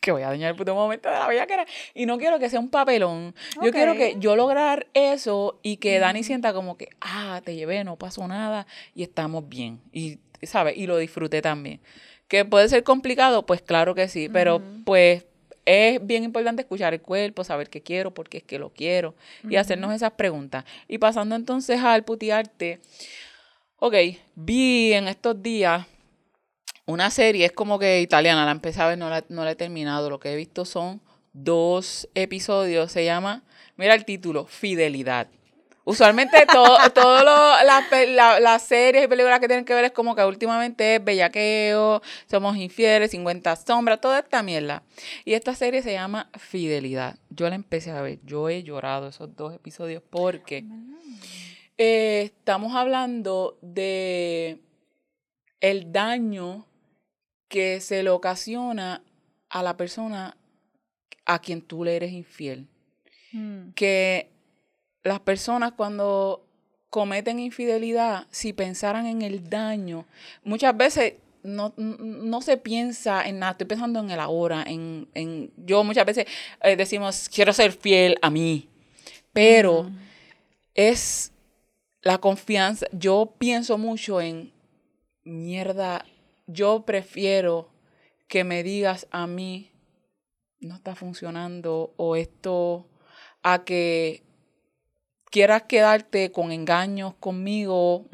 Que voy a dañar el puto momento de la bellaquera. Y no quiero que sea un papelón. Yo quiero que yo lograr eso y que Dani sienta como que, ah, te llevé, no pasó nada y estamos bien. Y, ¿sabes? Y lo disfruté también. Que puede ser complicado, pues claro que sí, pero pues es bien importante escuchar el cuerpo, saber qué quiero, por qué es que lo quiero y hacernos esas preguntas. Y pasando entonces al putearte, ok, vi en estos días una serie, es como que italiana, la empecé a ver, no la, no la he terminado, lo que he visto son dos episodios, se llama, mira el título, Fidelidad. Usualmente todo, todo las la- series y películas que tienen que ver es como que últimamente es bellaqueo, somos infieles, 50 sombras, toda esta mierda. Y esta serie se llama Fidelidad. Yo la empecé a ver, yo he llorado esos dos episodios porque eh, estamos hablando de el daño que se le ocasiona a la persona a quien tú le eres infiel. Mm. Que las personas cuando cometen infidelidad, si pensaran en el daño, muchas veces no, no se piensa en nada, estoy pensando en el ahora, en, en yo muchas veces eh, decimos, quiero ser fiel a mí, pero Mm. es la confianza. Yo pienso mucho en mierda. Yo prefiero que me digas a mí no está funcionando o esto a que quieras quedarte con engaños conmigo.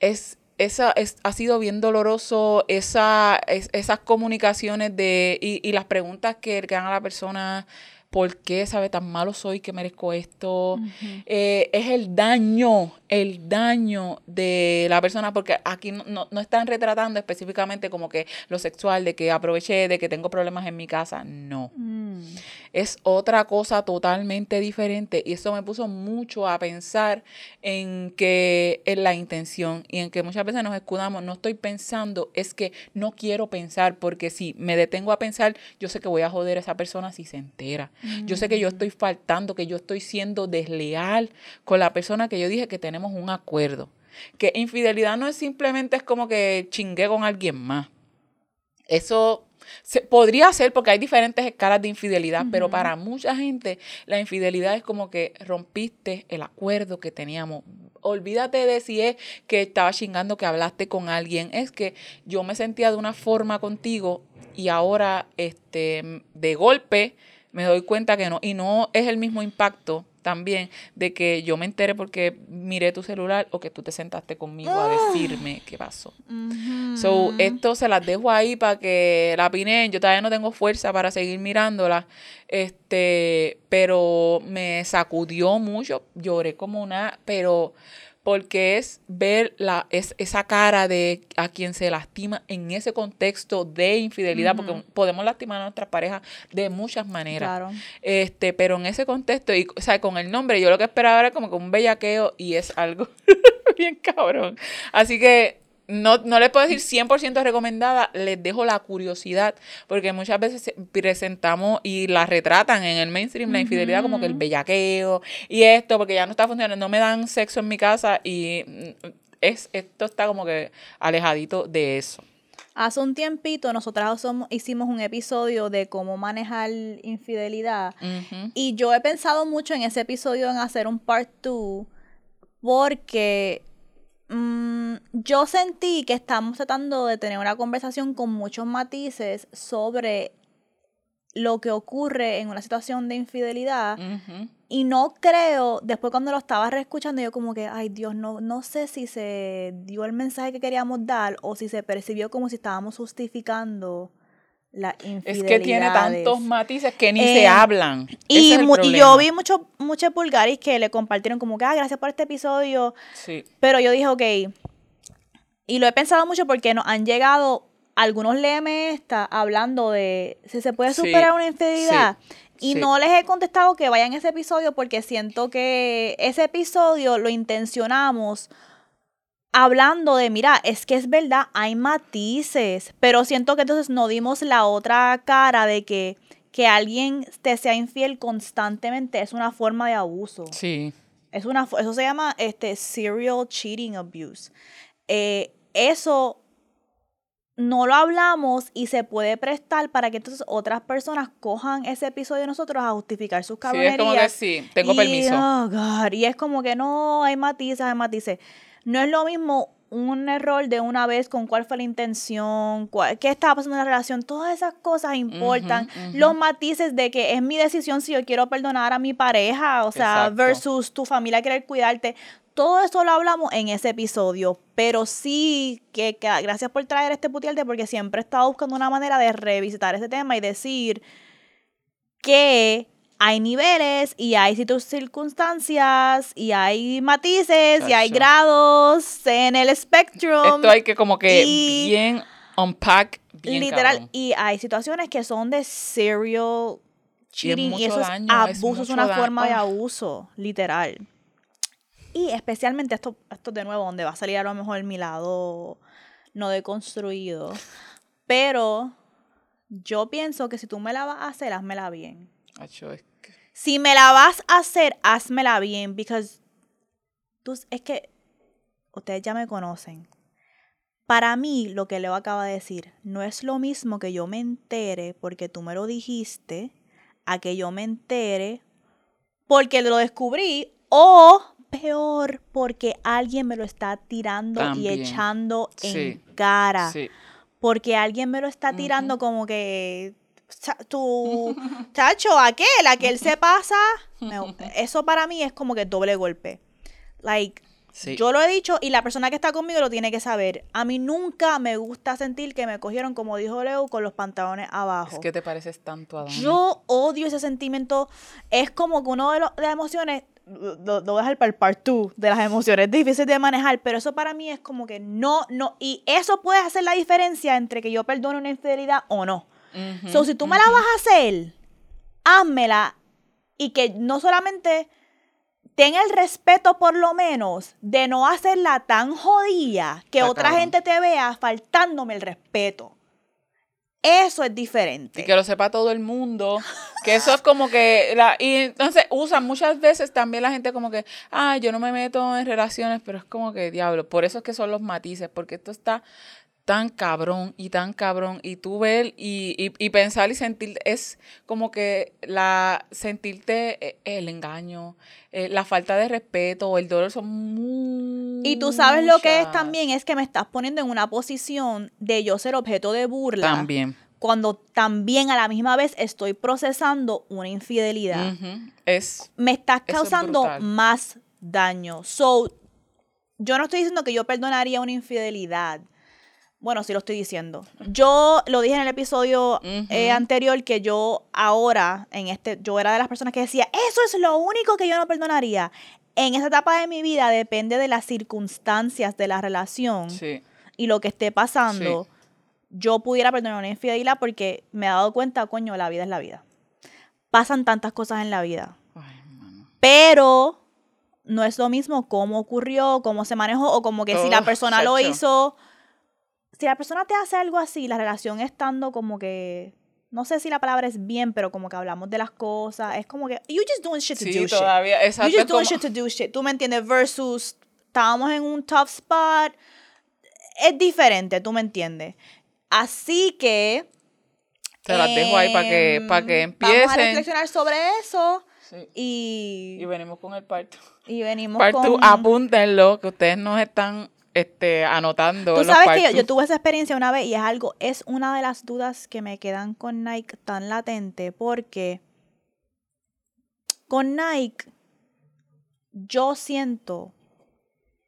Es esa es, ha sido bien doloroso esa, es- esas comunicaciones de y, y las preguntas que le dan a la persona ¿por qué sabe tan malo soy que merezco esto? Eh, es el daño, el daño de la persona, porque aquí no, no- no están retratando específicamente como que lo sexual, de que aproveché, de que tengo problemas en mi casa, no. Mm. Es otra cosa totalmente diferente y eso me puso mucho a pensar en que en la intención y en que muchas veces nos escudamos, no estoy pensando, es que no quiero pensar porque si me detengo a pensar, yo sé que voy a joder a esa persona si se entera. Yo sé que yo estoy faltando, que yo estoy siendo desleal con la persona que yo dije que tenemos un acuerdo. Que infidelidad no es simplemente es como que chingué con alguien más. Eso se- podría ser porque hay diferentes escalas de infidelidad, pero para mucha gente la infidelidad es como que rompiste el acuerdo que teníamos. Olvídate de si es que estaba chingando que hablaste con alguien, es que yo me sentía de una forma contigo y ahora este de golpe me doy cuenta que no y no es el mismo impacto también de que yo me entere porque miré tu celular o que tú te sentaste conmigo a decirme qué pasó. So, esto se las dejo ahí para que la opinen. Yo todavía no tengo fuerza para seguir mirándola. Este, pero me sacudió mucho. Lloré como una, pero porque es ver la, es, esa cara de a quien se lastima en ese contexto de infidelidad, porque podemos lastimar a nuestras parejas de muchas maneras. Claro. Este, pero en ese contexto, y, o sea, con el nombre, yo lo que esperaba era como que un bellaqueo y es algo bien cabrón. Así que no, no les puedo decir 100% recomendada, les dejo la curiosidad, porque muchas veces se- presentamos y la retratan en el mainstream la infidelidad como que el bellaqueo y esto, porque ya no está funcionando, no me dan sexo en mi casa y mm, es, esto está como que alejadito de eso. Hace un tiempito nosotras somos- hicimos un episodio de cómo manejar infidelidad y yo he pensado mucho en ese episodio en hacer un part 2 porque mm, yo sentí que estamos tratando de tener una conversación con muchos matices sobre lo que ocurre en una situación de infidelidad y no creo, después cuando lo estaba reescuchando, yo como que, ay Dios, no, no sé si se dio el mensaje que queríamos dar o si se percibió como si estábamos justificando la infidelidad. Es que tiene tantos matices que ni Eh, se hablan. Ese Y, es el mu- y yo vi muchos muchos vulgaris que le compartieron como que, ah, gracias por este episodio. Sí. Pero yo dije, ok. Y lo he pensado mucho porque nos han llegado algunos lemes esta hablando de si se puede Sí, superar una infidelidad. Y sí. no les he contestado que vayan a ese episodio porque siento que ese episodio lo intencionamos hablando de, mira, es que es verdad, hay matices, pero siento que entonces no dimos la otra cara de que, que alguien te sea infiel constantemente es una forma de abuso. Sí. Es una, eso se llama este, serial cheating abuse. Eh, eso no lo hablamos y se puede prestar para que entonces otras personas cojan ese episodio de nosotros a justificar sus Sí, cabronerías. es como que sí, tengo Y, permiso. oh, God, y es como que no, hay matices, hay matices. No es lo mismo un error de una vez con cuál fue la intención, cuál- qué estaba pasando en la relación, todas esas cosas importan. Los matices de que es mi decisión si yo quiero perdonar a mi pareja, o sea, Exacto. versus tu familia querer cuidarte. Todo eso lo hablamos en ese episodio, pero sí que, que gracias por traer este putiarte porque siempre he estado buscando una manera de revisitar ese tema y decir que hay niveles y hay circunstancias y hay matices y hay grados en el spectrum. Esto hay que como que y- bien unpack, bien literal. cabrón. Y hay situaciones que son de serial cheating y, eso es daño, es abuso, es, una forma de ah. abuso, literal. Y especialmente esto, esto de nuevo, donde va a salir a lo mejor mi lado no deconstruido. Pero yo pienso que si tú me la vas a hacer, házmela bien. Acho, es Si me la vas a hacer, házmela bien, because tú, es que ustedes ya me conocen. Para mí, lo que Leo acaba de decir, no es lo mismo que yo me entere porque tú me lo dijiste, a que yo me entere porque lo descubrí, o peor, porque alguien me lo está tirando También. y echando Sí. en cara Sí. porque alguien me lo está tirando como que tu chacho, aquel, aquel se pasa. Me- eso para mí es como que doble golpe. Like, Sí. yo lo he dicho y la persona que está conmigo lo tiene que saber. A mí nunca me gusta sentir que me cogieron, como dijo Leo, con los pantalones abajo. Es que te pareces tanto a Dani. Yo odio ese sentimiento. Es como que uno de, de las emociones, lo, lo voy a dejar para el part 2 de las emociones difíciles de manejar, pero eso para mí es como que no, no. Y eso puede hacer la diferencia entre que yo perdone una infidelidad o no. Ujú, So, si tú me la vas a hacer, házmela y que no solamente tenga el respeto por lo menos de no hacerla tan jodida que Está otra cabrón. gente te vea faltándome el respeto. Eso es diferente. Y que lo sepa todo el mundo. Que eso es como que. La, y entonces usan muchas veces también la gente como que. Ah, yo no me meto en relaciones, pero es como que diablo. Por eso es que son los matices, porque esto está tan cabrón y tan cabrón y tú ver y, y, y pensar y sentir es como que la sentirte eh, el engaño eh, la falta de respeto o el dolor son muy Y tú sabes lo que es también, es que me estás poniendo en una posición de yo ser objeto de burla. también Cuando también a la misma vez estoy procesando una infidelidad. Es Me estás es causando más daño. So, yo no estoy diciendo que yo perdonaría una infidelidad. Bueno, sí lo estoy diciendo. Yo lo dije en el episodio eh, anterior que yo ahora, en este, yo era de las personas que decía, eso es lo único que yo no perdonaría. En esa etapa de mi vida depende de las circunstancias de la relación sí y lo que esté pasando. Yo pudiera perdonar una infidelidad porque me he dado cuenta, coño, la vida es la vida. Pasan tantas cosas en la vida. Ay, mano. Pero no es lo mismo cómo ocurrió, cómo se manejó, o como que si la Oh, persona lo hizo. Si la persona te hace algo así, la relación estando como que. No sé si la palabra es bien, pero como que hablamos de las cosas. Es como que. You just doing shit to sí do shit. todavía You exacto just es doing como- shit to do shit. ¿Tú me entiendes? Versus. Estábamos en un tough spot. Es diferente, ¿tú me entiendes? Así que. te las dejo ahí para que para que em, Vamos a empiecen reflexionar sobre eso. Sí. Y, y venimos con el parto y venimos Parto, con... apúntenlo, que ustedes nos están este, anotando. Tú los sabes que yo, tuve esa experiencia una vez y es algo, es una de las dudas que me quedan con Nike tan latente porque con Nike yo siento,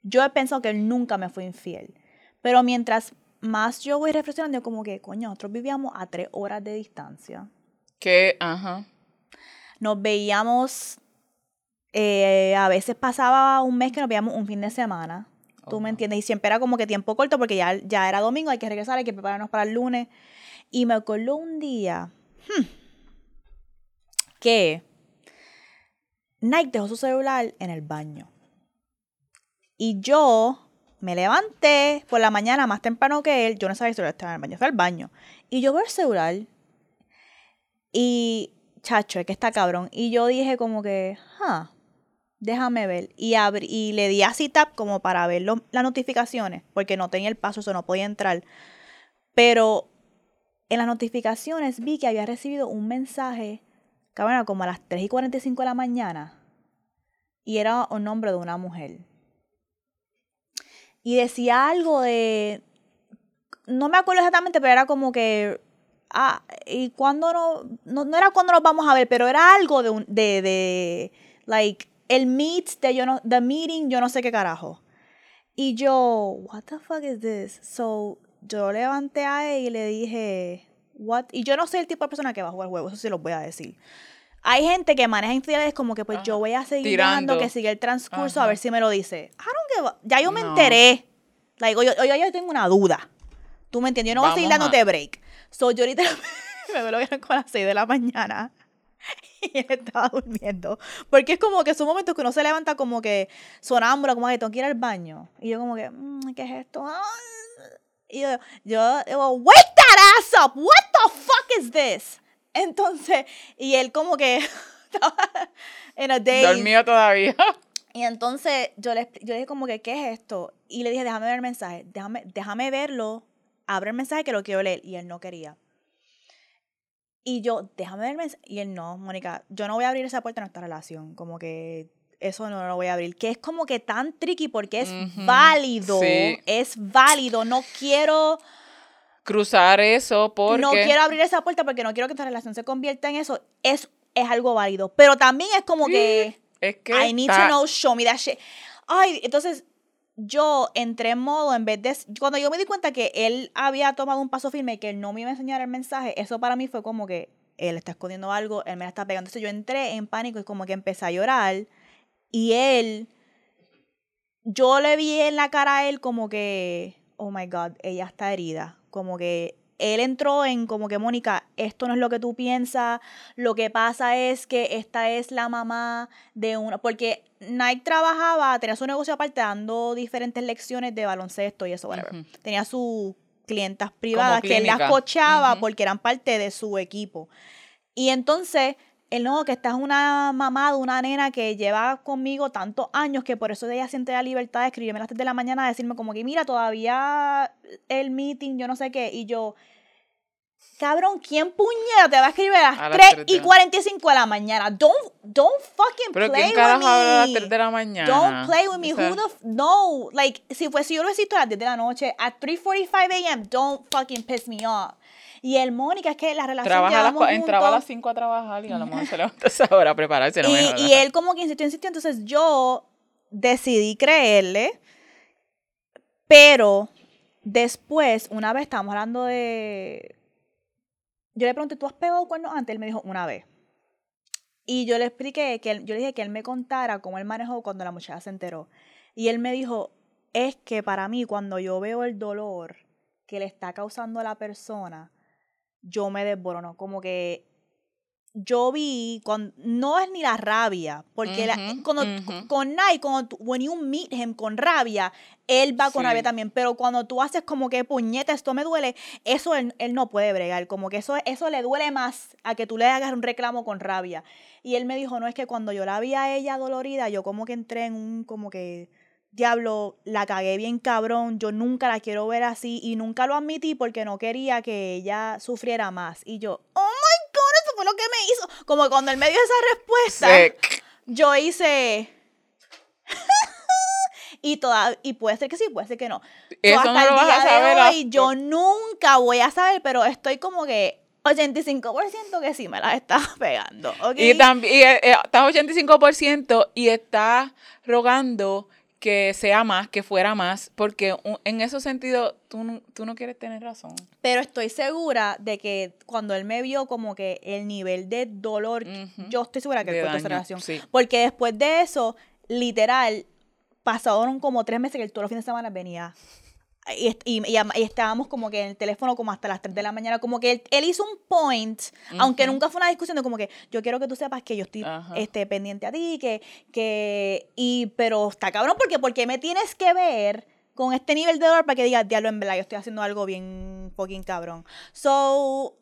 yo he pensado que él nunca me fue infiel, pero mientras más yo voy reflexionando, como que, coño, nosotros vivíamos a tres horas de distancia. Que, ajá. Nos veíamos, eh, a veces pasaba un mes que nos veíamos un fin de semana. ¿Tú me entiendes? Y siempre era como que tiempo corto porque ya, ya era domingo, hay que regresar, hay que prepararnos para el lunes. Y me acuerdo un día hmm, que Nike dejó su celular en el baño. Y yo me levanté por la mañana más temprano que él. Yo no sabía que el celular estaba en el baño, fue al baño. Y yo veo el celular y, chacho, es que está cabrón. Y yo dije como que, ah, déjame ver. Y, le di a tap como para ver las notificaciones, porque no tenía el paso, eso no podía entrar. Pero en las notificaciones vi que había recibido un mensaje, cabrón, como a las 3 y 45 de la mañana. Y era un nombre de una mujer. Y decía algo de. No me acuerdo exactamente, pero era como que. Ah, y cuando no, no. No era cuando nos vamos a ver, pero era algo de un. de. de like. El meet de yo no. The meeting, yo no sé qué carajo. Y yo, what the fuck is this? So, yo levanté a él y le dije, what? Y yo no soy el tipo de persona que va a jugar juegos, eso sí los voy a decir. Hay gente que maneja infidelidades como que pues yo voy a seguir Tirando. que siga el transcurso a ver si me lo dice. I don't give a- Ya yo me No. enteré. Like, oye, oye, yo tengo una duda. ¿Tú me entiendes? Yo no voy a seguir Vamos a- dándote break. So, yo ahorita me lo vieron con las 6 de la mañana. Y él estaba durmiendo. Porque es como que son momentos que uno se levanta como que sonámbula, como que tengo que ir al baño. Y yo como que, "Mm, ¿qué es esto? Ah". Y yo, yo digo, wake that ass up. What the fuck is this? Entonces, y él como que estaba en a day. Dormido todavía. Y entonces yo le, yo le dije como que, ¿qué es esto? Y le dije, déjame ver el mensaje, déjame, déjame verlo, abre el mensaje que lo quiero leer. Y él no quería. Y yo, déjame ver el mensaje. Y él no, Mónica, yo no voy a abrir esa puerta en nuestra relación. Como que eso no lo voy a abrir. Que es como que tan tricky porque es válido. sí. Es válido. No quiero, Cruzar eso porque. no quiero abrir esa puerta porque no quiero que esta relación se convierta en eso. Es, es algo válido. Pero también es como que... Es que. I need está- to know, show me that shit. Ay, entonces yo entré en modo, en vez de. Cuando yo me di cuenta que él había tomado un paso firme y que él no me iba a enseñar el mensaje, eso para mí fue como que él está escondiendo algo, él me la está pegando. Entonces yo entré en pánico y como que empecé a llorar. Y él. Yo le vi en la cara a él como que. Oh my God, ella está herida. Como que. Él entró en como que, Mónica, esto no es lo que tú piensas, lo que pasa es que esta es la mamá de una, porque Nike trabajaba, tenía su negocio aparte dando diferentes lecciones de baloncesto y eso, whatever. Tenía sus clientas privadas que él las cochaba porque eran parte de su equipo. Y entonces él no, que esta es una mamá de una nena que lleva conmigo tantos años que por eso ella siente la libertad de escribirme a las 3 de la mañana, decirme como que mira, todavía el meeting, yo no sé qué, y yo, cabrón, ¿quién puñera te va a escribir a las, A las 3 3 de y la- 45 de la mañana? Don't, don't fucking Pero play ¿quién carajo with habla a las me. 3 de la mañana? Don't play with me. O sea, Who the f no? Like, si fuese yo lo necesito a las 10 de la noche, at 3:45 a.m., don't fucking piss me off. Y el Mónica es que la relación trabaja a las, cua- entraba a las juntos, 5 a trabajar y a lo mejor se levanta a esa hora a prepararse. No y, y él como que insistió, insistió, entonces yo decidí creerle, pero después, una vez estábamos hablando de... Yo le pregunté, ¿tú has pegado cuernos antes? Él me dijo, una vez. Y yo le expliqué, que él- yo le dije que él me contara cómo él manejó cuando la muchacha se enteró. Y él me dijo, es que para mí cuando yo veo el dolor que le está causando a la persona, yo me desborono. Como que yo vi, con, no es ni la rabia, porque la- Ujú, cuando, ujú. con Nike, cuando tú- when you meet him con rabia, él va con Sí. rabia también, pero cuando tú haces como que puñeta, esto me duele, eso él, él no puede bregar, como que eso, eso le duele más a que tú le hagas un reclamo con rabia. Y él me dijo, no, es que cuando yo la vi a ella dolorida, yo como que entré en un, como que, diablo, la cagué bien cabrón, yo nunca la quiero ver así y nunca lo admití porque no quería que ella sufriera más. Y yo, oh my god, eso fue lo que me hizo. Como cuando él me dio esa respuesta, yo hice... y, toda, y puede ser que sí, puede ser que no. So, Eso hasta no el día de saber hoy, yo nunca voy a saber, pero estoy como que 85% que sí me la está pegando. ¿ok? Y también y, eh, eh, estás 85% y estás rogando que sea más, que fuera más, porque en ese sentido tú, no- tú no quieres tener razón. Pero estoy segura de que cuando él me vio como que el nivel de dolor, yo estoy segura que él De cortó esa relación. sí. Porque después de eso, literal, pasaron como tres meses que él todos los fines de semana venía. Y, y- y am- y estábamos como que en el teléfono como hasta las 3 de la mañana, como que él, él hizo un point, aunque Ujú. nunca fue una discusión de como que yo quiero que tú sepas que yo estoy Ajá. este, pendiente a ti, que, que, y, pero está cabrón porque, porque me tienes que ver con este nivel de dolor para que digas, diablo, en verdad, yo estoy haciendo algo bien fucking cabrón. So,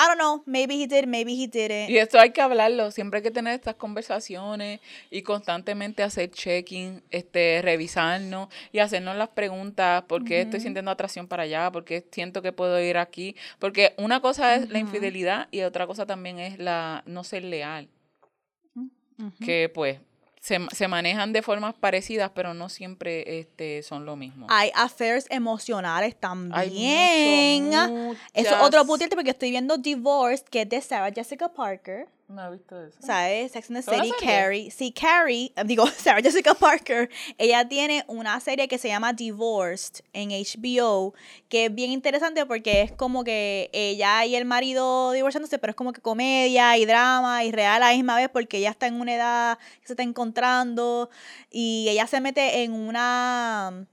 I don't know, maybe he did, maybe he didn't. Y esto hay que hablarlo, siempre hay que tener estas conversaciones y constantemente hacer checking, este, revisarnos y hacernos las preguntas, ¿por qué estoy sintiendo atracción para allá? ¿Por qué siento que puedo ir aquí? Porque una cosa es la infidelidad y otra cosa también es la no ser leal, que pues se, se manejan de formas parecidas, pero no siempre este, son lo mismo. Hay affairs emocionales Hay también. mucho, Eso es otro putito porque estoy viendo Divorced, que es de Sarah Jessica Parker. No he visto eso. ¿Sabes? Sex and the ¿Es una City? Carrie. Sí, Carrie, digo, Sarah Jessica Parker, ella tiene una serie que se llama Divorced en HBO, que es bien interesante porque es como que ella y el marido divorciándose, pero es como que comedia y drama y real a la misma vez porque ella está en una edad que se está encontrando y ella se mete en una,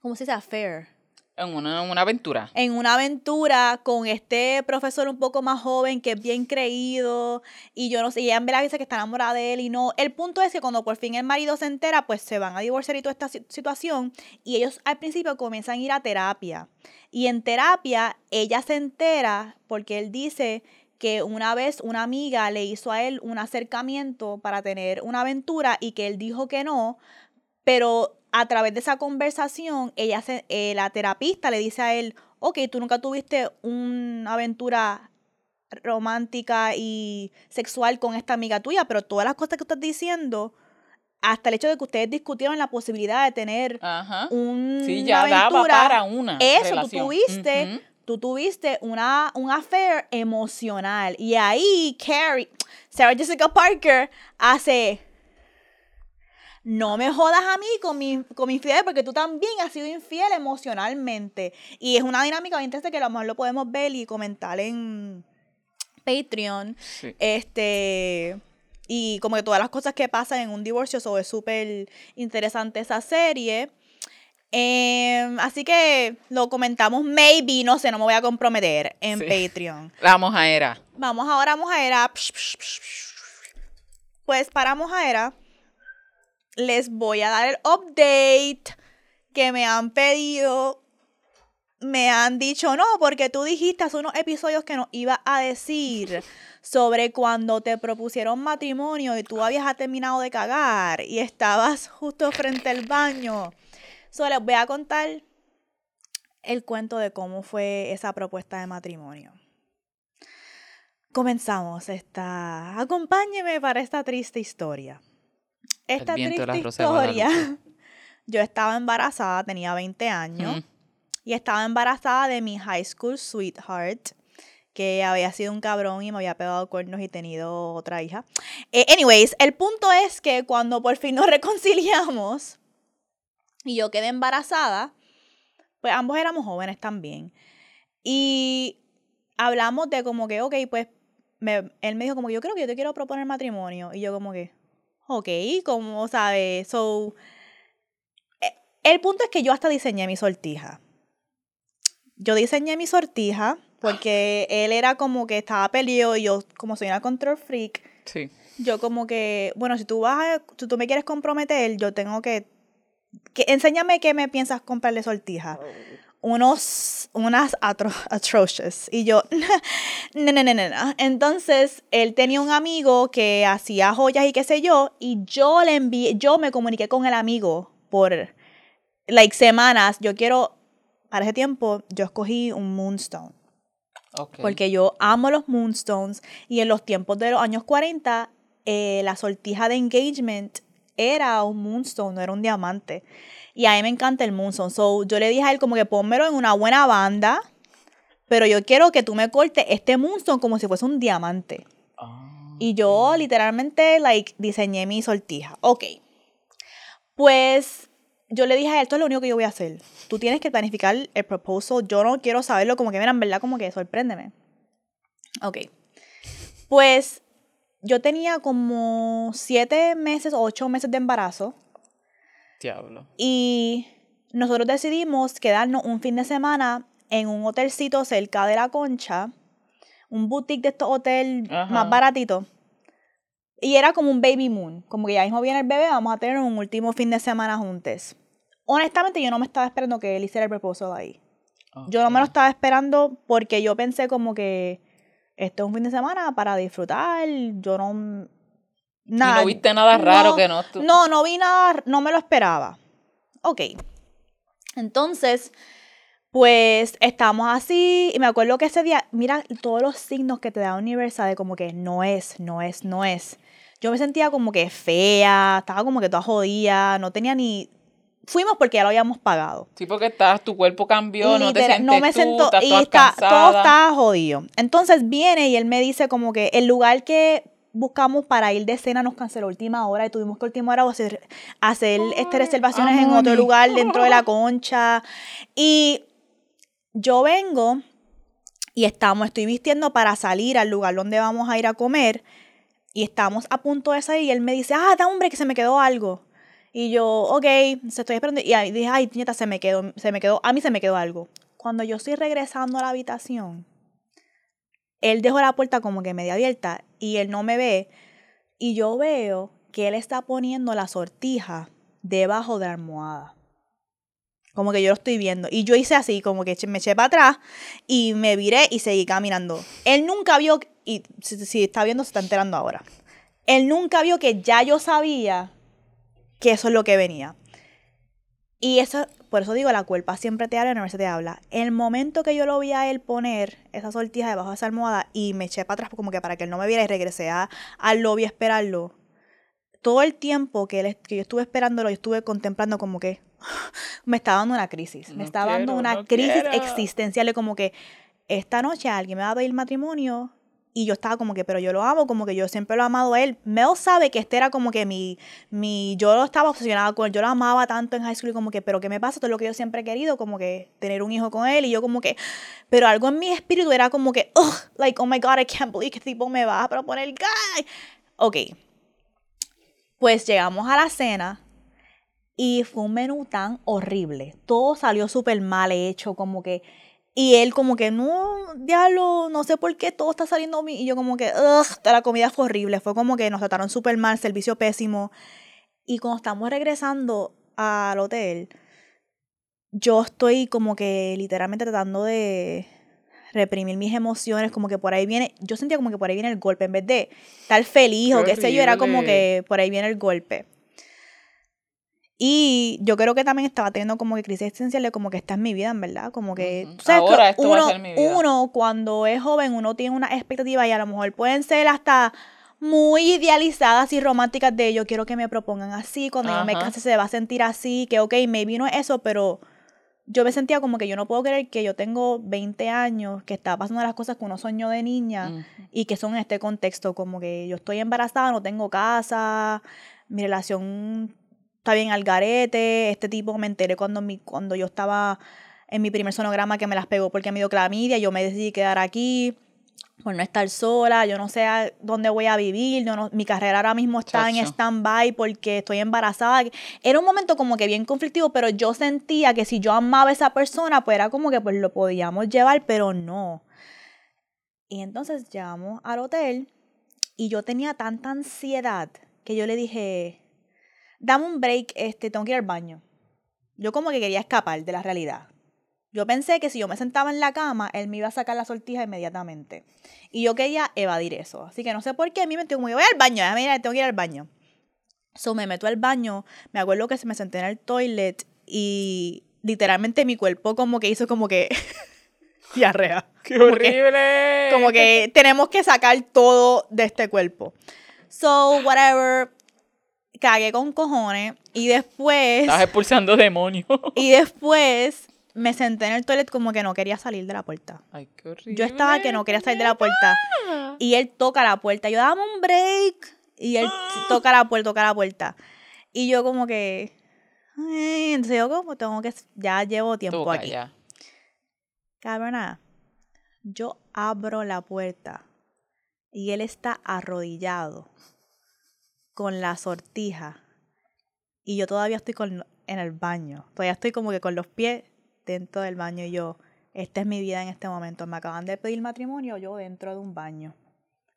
¿cómo se dice? Affair En una, una aventura. en una aventura con este profesor un poco más joven que es bien creído y yo no sé, y ella en verdad dice que está enamorada de él y no. El punto es que cuando por fin el marido se entera, pues se van a divorciar y toda esta si- situación y ellos al principio comienzan a ir a terapia. Y en terapia ella se entera porque él dice que una vez una amiga le hizo a él un acercamiento para tener una aventura y que él dijo que no, pero a través de esa conversación, ella se, eh, la terapista le dice a él, ok, tú nunca tuviste una aventura romántica y sexual con esta amiga tuya, pero todas las cosas que estás diciendo, hasta el hecho de que ustedes discutieron la posibilidad de tener Ajá. un, Sí, ya daba aventura, para una eso tú relación. tuviste, Ujú. tú tuviste una, un affair emocional. Y ahí Carrie, Sarah Jessica Parker hace, no me jodas a mí con mi, con mi infidelidad porque tú también has sido infiel emocionalmente. Y es una dinámica bien interesante que a lo mejor lo podemos ver y comentar en Patreon. Sí. Este. Y como que todas las cosas que pasan en un divorcio, eso es súper interesante esa serie. Em, así que lo comentamos, maybe, no sé, no me voy a comprometer en Sí. Patreon. La mojaera. Vamos ahora a Mojaera. Pues para Mojaera, les voy a dar el update que me han pedido me han dicho, no, porque tú dijiste hace unos episodios que nos iba a decir sobre cuando te propusieron matrimonio y tú habías terminado de cagar y estabas justo frente al baño. Solo les voy a contar el cuento de cómo fue esa propuesta de matrimonio. Comenzamos esta. Acompáñeme para esta triste historia. Esta triste historia. Yo estaba embarazada, tenía 20 años. Y estaba embarazada de mi high school sweetheart, que había sido un cabrón y me había pegado cuernos y tenido otra hija. Eh, anyways, el punto es que cuando por fin nos reconciliamos y yo quedé embarazada, pues ambos éramos jóvenes también. Y hablamos de como que, ok, pues él me dijo como que yo creo que yo te quiero proponer matrimonio. Y yo como que, ok, ¿cómo sabes? So, eh, el punto es que yo hasta diseñé mi sortija yo diseñé mi sortija porque él era como que estaba peleado y yo, como soy una control freak, sí. yo como que, bueno, si tú vas a, si tú me quieres comprometer, yo tengo que, que enséñame qué me piensas comprarle sortija. Unos, unas atro, atrocious. Y yo, no, no, no, no. Entonces, él tenía un amigo que hacía joyas y qué sé yo, y yo le envié, yo me comuniqué con el amigo por, like, semanas. Yo quiero para ese tiempo yo escogí un Moonstone. Porque yo amo los Moonstones y en los tiempos de los años 40 eh, la sortija de engagement era un Moonstone, no era un diamante. Y a mí me encanta el Moonstone. So yo le dije a él como que pónmelo en una buena banda, pero yo quiero que tú me cortes este Moonstone como si fuese un diamante. Ah, y yo literalmente like diseñé mi sortija. Ok. Pues yo le dije a él, esto es lo único que yo voy a hacer. Tú tienes que planificar el proposal. Yo no quiero saberlo como que, mira, en verdad, como que sorpréndeme. Ok. Pues yo tenía como siete meses o ocho meses de embarazo. Diablo. Y nosotros decidimos quedarnos un fin de semana en un hotelcito cerca de la concha. Un boutique de estos hoteles más baratitos. Y era como un baby moon, como que ya mismo viene el bebé, vamos a tener un último fin de semana juntos. Honestamente, yo no me estaba esperando que él hiciera el proposal ahí. Yo no me lo estaba esperando porque yo pensé como que este es un fin de semana para disfrutar. Yo no. Nada. ¿Y no viste nada raro que no? No, no vi nada, no me lo esperaba. Ok. Entonces, pues estamos así, y me acuerdo que ese día, mira todos los signos que te da Universal de como que no es, no es, no es. Yo me sentía como que fea, estaba como que toda jodida, no tenía ni... Fuimos porque ya lo habíamos pagado. Sí, porque estabas, tu cuerpo cambió, no te sientes no me sentó, y está, todo estaba jodido. Entonces viene y él me dice como que el lugar que buscamos para ir de cena nos canceló última hora y tuvimos que última hora hacer, hacer este, reservaciones en otro lugar dentro de la concha. Y yo vengo y estamos, estoy vistiendo para salir al lugar donde vamos a ir a comer y estamos a punto de salir y él me dice, ah, da hombre, que se me quedó algo. Y yo, ok, se estoy esperando. Y ahí dije, ay, nieta, se me quedó, se me quedó, a mí se me quedó algo. Cuando yo estoy regresando a la habitación, él dejó la puerta como que media abierta y él no me ve. Y yo veo que él está poniendo la sortija debajo de la almohada. Como que yo lo estoy viendo. Y yo hice así, como que me eché para atrás y me viré y seguí caminando. Él nunca vio, y si, está viendo, se está enterando ahora. Él nunca vio que ya yo sabía que eso es lo que venía. Y eso, por eso digo, la culpa siempre te habla, no se te habla. El momento que yo lo vi a él poner esa sortija debajo de esa almohada y me eché para atrás como que para que él no me viera y regresé a, al lobby a esperarlo, todo el tiempo que, él, que yo estuve esperándolo, yo estuve contemplando como que me estaba dando una crisis. me estaba dando una crisis existencial de como que esta noche alguien me va a pedir matrimonio y yo estaba como que, pero yo lo amo, como que yo siempre lo he amado a él. Mel sabe que este era como que mi, mi, yo lo estaba obsesionada con él, yo lo amaba tanto en high school, como que, pero ¿qué me pasa? Todo lo que yo siempre he querido, como que tener un hijo con él, y yo como que, pero algo en mi espíritu era como que, oh, like, oh my God, I can't believe que este tipo me va a proponer, guy. Ok. Pues llegamos a la cena, y fue un menú tan horrible. Todo salió súper mal hecho, como que... Y él como que, no, diablo, no sé por qué todo está saliendo bien. Y yo como que, ugh, la comida fue horrible. Fue como que nos trataron súper mal, servicio pésimo. Y cuando estamos regresando al hotel, yo estoy como que literalmente tratando de reprimir mis emociones, como que por ahí viene, yo sentía como que por ahí viene el golpe, en vez de estar feliz o qué sé yo, era como que por ahí viene el golpe. Y yo creo que también estaba teniendo como que crisis existenciales, como que esta es mi vida, en verdad. Como que, Ahora esto uno, va a ser mi vida. uno cuando es joven, uno tiene una expectativa y a lo mejor pueden ser hasta muy idealizadas y románticas de yo quiero que me propongan así, cuando yo me case se va a sentir así, que ok, maybe no es eso, pero yo me sentía como que yo no puedo creer que yo tengo 20 años, que está pasando las cosas que uno soñó de niña y que son en este contexto, como que yo estoy embarazada, no tengo casa, mi relación está bien al garete, este tipo me enteré cuando, mi, cuando yo estaba en mi primer sonograma que me las pegó porque me dio clamidia, yo me decidí quedar aquí por no estar sola, yo no sé a dónde voy a vivir, yo no- mi carrera ahora mismo está en stand-by porque estoy embarazada. Era un momento como que bien conflictivo, pero yo sentía que si yo amaba a esa persona, pues era como que pues lo podíamos llevar, pero no. Y entonces llegamos al hotel y yo tenía tanta ansiedad que yo le dije, dame un break, este, tengo que ir al baño. Yo como que quería escapar de la realidad. Yo pensé que si yo me sentaba en la cama, él me iba a sacar la sortija inmediatamente. Y yo quería evadir eso. Así que no sé por qué, a mí me tengo como, voy al baño, déjame ir, tengo que ir al baño. So me meto al baño, me acuerdo que se me senté en el toilet y literalmente mi cuerpo como que hizo como que diarrea. ¡Qué Como que- horrible! como que tenemos que sacar todo de este cuerpo. So, whatever, cagué con cojones y después, Estás expulsando demonios. y después me senté en el toilet como que no quería salir de la puerta. Ay, qué horrible. Yo estaba que no quería salir de la puerta y él toca la puerta. Yo dame un break y él toca la puerta, toca la puerta. Y yo como que, ay, entonces yo como tengo que, ya llevo tiempo Toca aquí. ya. Cabrona, yo abro la puerta y él está arrodillado con la sortija y yo todavía estoy con, en el baño. Todavía estoy como que con los pies dentro del baño y yo, esta es mi vida en este momento. Me acaban de pedir matrimonio yo dentro de un baño.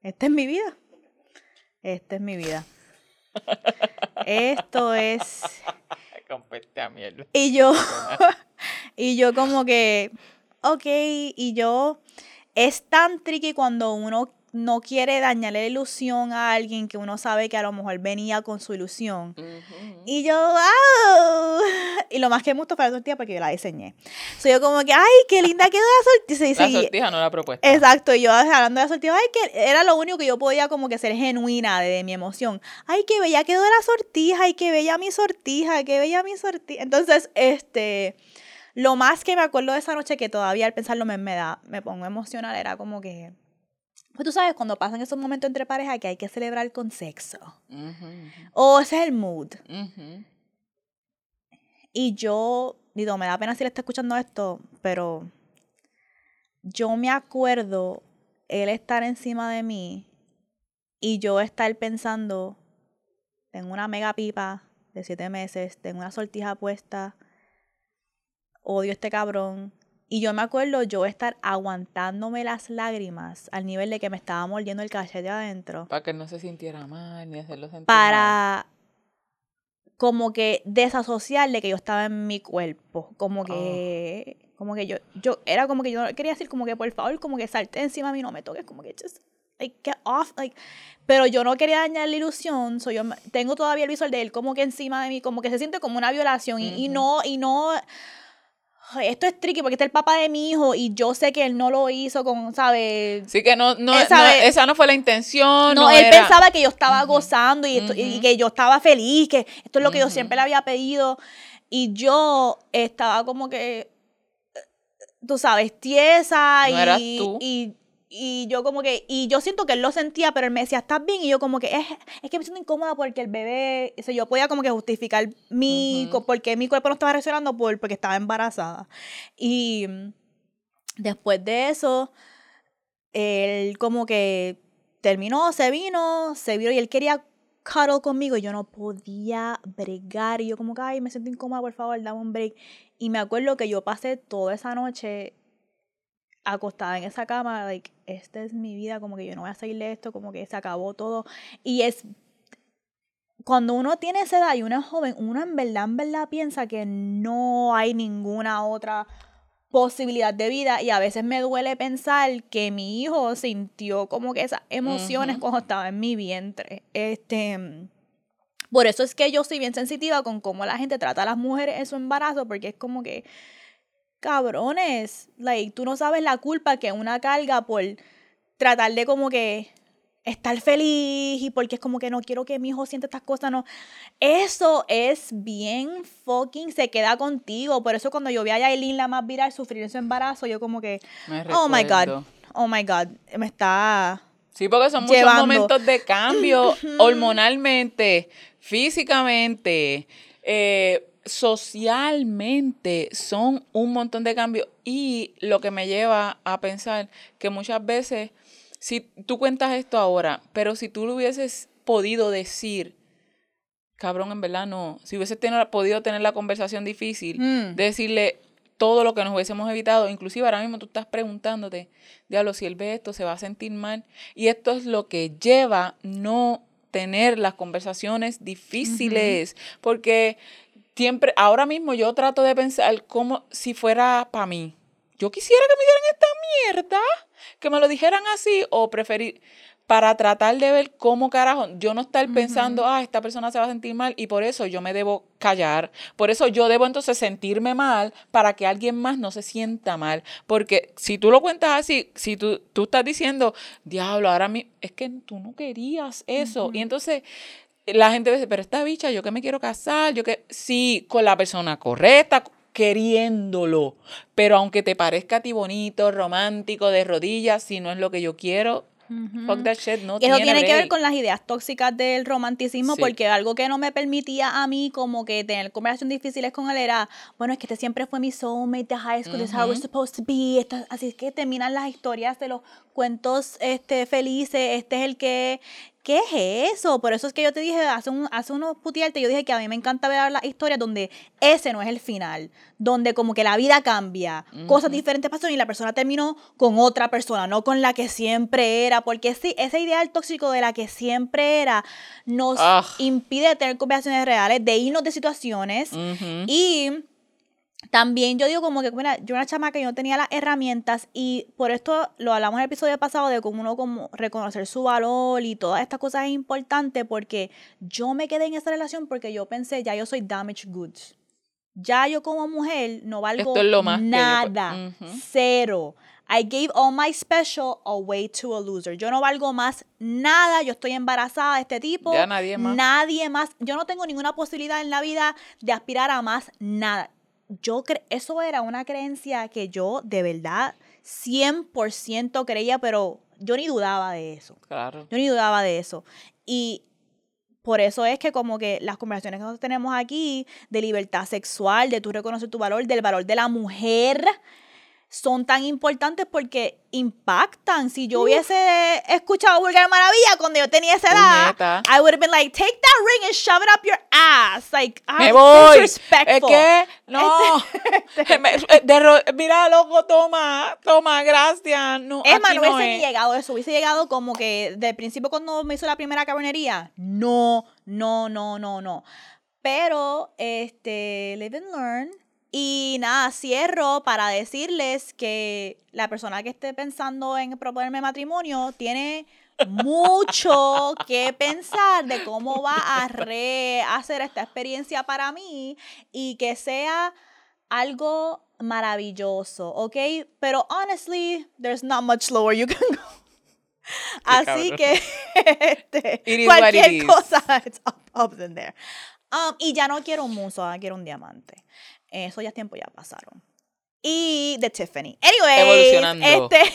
Esta es mi vida. Esta es mi vida. Esto es... Con peste a mierda. Y yo, y yo como que, ok, y yo, es tan tricky cuando uno no quiere dañarle la ilusión a alguien que uno sabe que a lo mejor venía con su ilusión. Y yo, wow. Y lo más que me gustó fue la sortija porque yo la diseñé. Soy yo como que, ay, qué linda quedó la sortija. Y La sortija no la propuesta. Exacto, y yo hablando de la sortija, ay, que era lo único que yo podía como que ser genuina de, mi emoción. Ay, qué bella quedó la sortija, ay, qué bella mi sortija, qué bella mi sortija. Entonces, este, lo más que me acuerdo de esa noche, que todavía al pensarlo me, me da, me pongo emocional, era como que, pues tú sabes, cuando pasan esos momentos entre pareja que hay que celebrar con sexo. O ese es el mood. Y yo, digo, me da pena si le está escuchando esto, pero yo me acuerdo él estar encima de mí y yo estar pensando, tengo una mega pipa de siete meses, tengo una sortija puesta, odio a este cabrón. Y yo me acuerdo yo estar aguantándome las lágrimas al nivel de que me estaba mordiendo el cachete adentro. Para que no se sintiera mal ni hacerlo sentir mal. para como que desasociar de que yo estaba en mi cuerpo, como que como que yo yo era como que yo quería decir como que por favor como que salte encima de mí no me toques como que just like get off like pero yo no quería dañar la ilusión, so yo tengo todavía el visual de él como que encima de mí, como que se siente como una violación y, no y no esto es tricky porque está el papá de mi hijo y yo sé que él no lo hizo con, ¿sabes? Sí que no, no, Esa no, vez- esa no fue la intención. No, No, él era- pensaba que yo estaba gozando y, esto- y que yo estaba feliz, que esto es lo que yo siempre le había pedido. Y yo estaba como que, eh, tú sabes, tiesa No y, eras tú. y y yo como que, y yo siento que él lo sentía, pero él me decía, ¿estás bien? Y yo como que, es, es que me siento incómoda porque el bebé, o sea, yo podía como que justificar mi, Ujú. co- porque mi cuerpo no estaba reaccionando por, porque estaba embarazada. Y mm, después de eso, él como que terminó, se vino, se vino y él quería cuddle conmigo y yo no podía bregar. Y yo como que, ay, me siento incómoda, por favor, dame un break. Y me acuerdo que yo pasé toda esa noche acostada en esa cama, like, esta es mi vida, como que yo no voy a salir de esto, como que se acabó todo. Y es cuando uno tiene esa edad y uno es joven, uno en verdad, en verdad piensa que no hay ninguna otra posibilidad de vida y a veces me duele pensar que mi hijo sintió como que esas emociones cuando estaba en mi vientre. Este, por eso es que yo soy bien sensitiva con cómo la gente trata a las mujeres en su embarazo, porque es como que, cabrones, like, tú no sabes la culpa que una carga por tratar de como que estar feliz y porque es como que no quiero que mi hijo sienta estas cosas, no. Eso es bien fucking, se queda contigo. Por eso cuando yo vi a Yailin la más viral sufrir en su embarazo, yo como que, oh my God, oh my God, me está... Sí, porque son muchos momentos de cambio hormonalmente, físicamente, eh, socialmente, son un montón de cambios. Y lo que me lleva a pensar que muchas veces si tú cuentas esto ahora, pero si tú lo hubieses podido decir, cabrón, en verdad no, si hubieses podido tener la conversación difícil, mm. decirle todo lo que nos hubiésemos evitado, inclusive ahora mismo tú estás preguntándote, diablo, si él ve esto, se va a sentir mal. Y esto es lo que lleva no tener las conversaciones difíciles, porque siempre, ahora mismo yo trato de pensar como si fuera para mí. Yo quisiera que me dieran esta mierda que me lo dijeran así o preferir para tratar de ver cómo carajo, yo no estar pensando, ah, esta persona se va a sentir mal y por eso yo me debo callar, por eso yo debo entonces sentirme mal para que alguien más no se sienta mal, porque si tú lo cuentas así, si tú, tú estás diciendo, diablo, ahora mí, es que tú no querías eso, y entonces la gente dice, pero esta bicha, yo que me quiero casar, yo que, sí, con la persona correcta, queriéndolo. Pero aunque te parezca a ti bonito, romántico, de rodillas, si no es lo que yo quiero, Fuck that shit, no y eso tiene que ver con las ideas tóxicas del romanticismo, porque algo que no me permitía a mí como que tener conversaciones difíciles con él era, bueno, es que este siempre fue mi soulmate de high school, is how we're supposed to be, así es que terminan las historias de los cuentos este, felices, este es el que ¿qué es eso? Por eso es que yo te dije hace, un, hace unos putiarte, yo dije que a mí me encanta ver las historias donde ese no es el final, donde como que la vida cambia, cosas diferentes pasan y la persona terminó con otra persona, no con la que siempre era, porque sí, ese ideal tóxico de la que siempre era nos ah. impide tener conversaciones reales, de irnos de situaciones y también yo digo como que, mira, yo una chamaca, yo no tenía las herramientas y por esto lo hablamos en el episodio pasado de cómo uno como reconocer su valor y todas estas cosas es importante porque yo me quedé en esa relación porque yo pensé, ya yo soy damaged goods. Ya yo como mujer no valgo nada, cero. I gave all my special away to a loser. Yo no valgo más nada, yo estoy embarazada de este tipo. Ya nadie más. Nadie más. Yo no tengo ninguna posibilidad en la vida de aspirar a más nada yo eso era una creencia que yo de verdad 100% creía, pero yo ni dudaba de eso. Claro. Yo ni dudaba de eso. Y por eso es que como que las conversaciones que nosotros tenemos aquí de libertad sexual, de tú reconocer tu valor, del valor de la mujer, son tan importantes porque impactan. Si yo hubiese escuchado Vulgar Maravilla cuando yo tenía esa edad, I would have been like, take that ring and shove it up your ass. Like, me voy. Es que, no. Este, eh, mira, loco, toma, toma, gracias. No, más, no hubiese llegado eso. Hubiese llegado como que del principio cuando me hizo la primera cabernería. No, no, no, no, no. Pero, este, live and learn y nada, cierro para decirles que la persona que esté pensando en proponerme matrimonio tiene mucho que pensar de cómo va a rehacer esta experiencia para mí y que sea algo maravilloso, ¿ok? Pero honestly, there's not much lower you can go. Así que este, cualquier cosa, it's up, up in there. Um, y ya no quiero un muso, quiero un diamante. Eso ya tiempo, ya pasaron. Y de Tiffany. Anyways, Evolucionando. Este,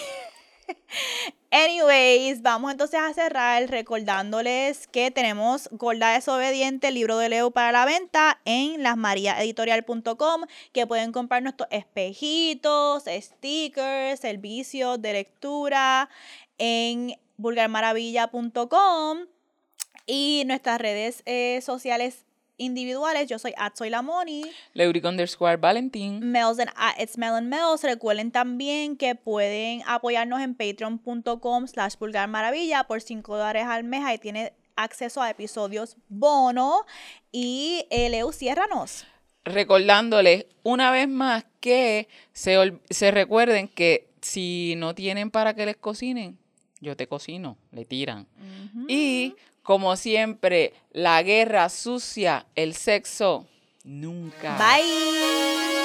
anyways, vamos entonces a cerrar recordándoles que tenemos Gorda Desobediente, libro de Leo para la venta en lasmariaeditorial.com, que pueden comprar nuestros espejitos, stickers, servicios de lectura en vulgarmaravilla.com y nuestras redes eh, sociales individuales, yo soy at soy la Moni. Leuric underscore Valentín. Mels and at it's Melon Mels. Recuerden también que pueden apoyarnos en patreon.com slash vulgar maravilla por 5 dólares al mes. Ahí tiene acceso a episodios bono. Y eh, Leo, ciérranos. Recordándoles una vez más que se, se recuerden que si no tienen para que les cocinen, yo te cocino, le tiran. Y como siempre, la guerra sucia, el sexo, nunca. Bye.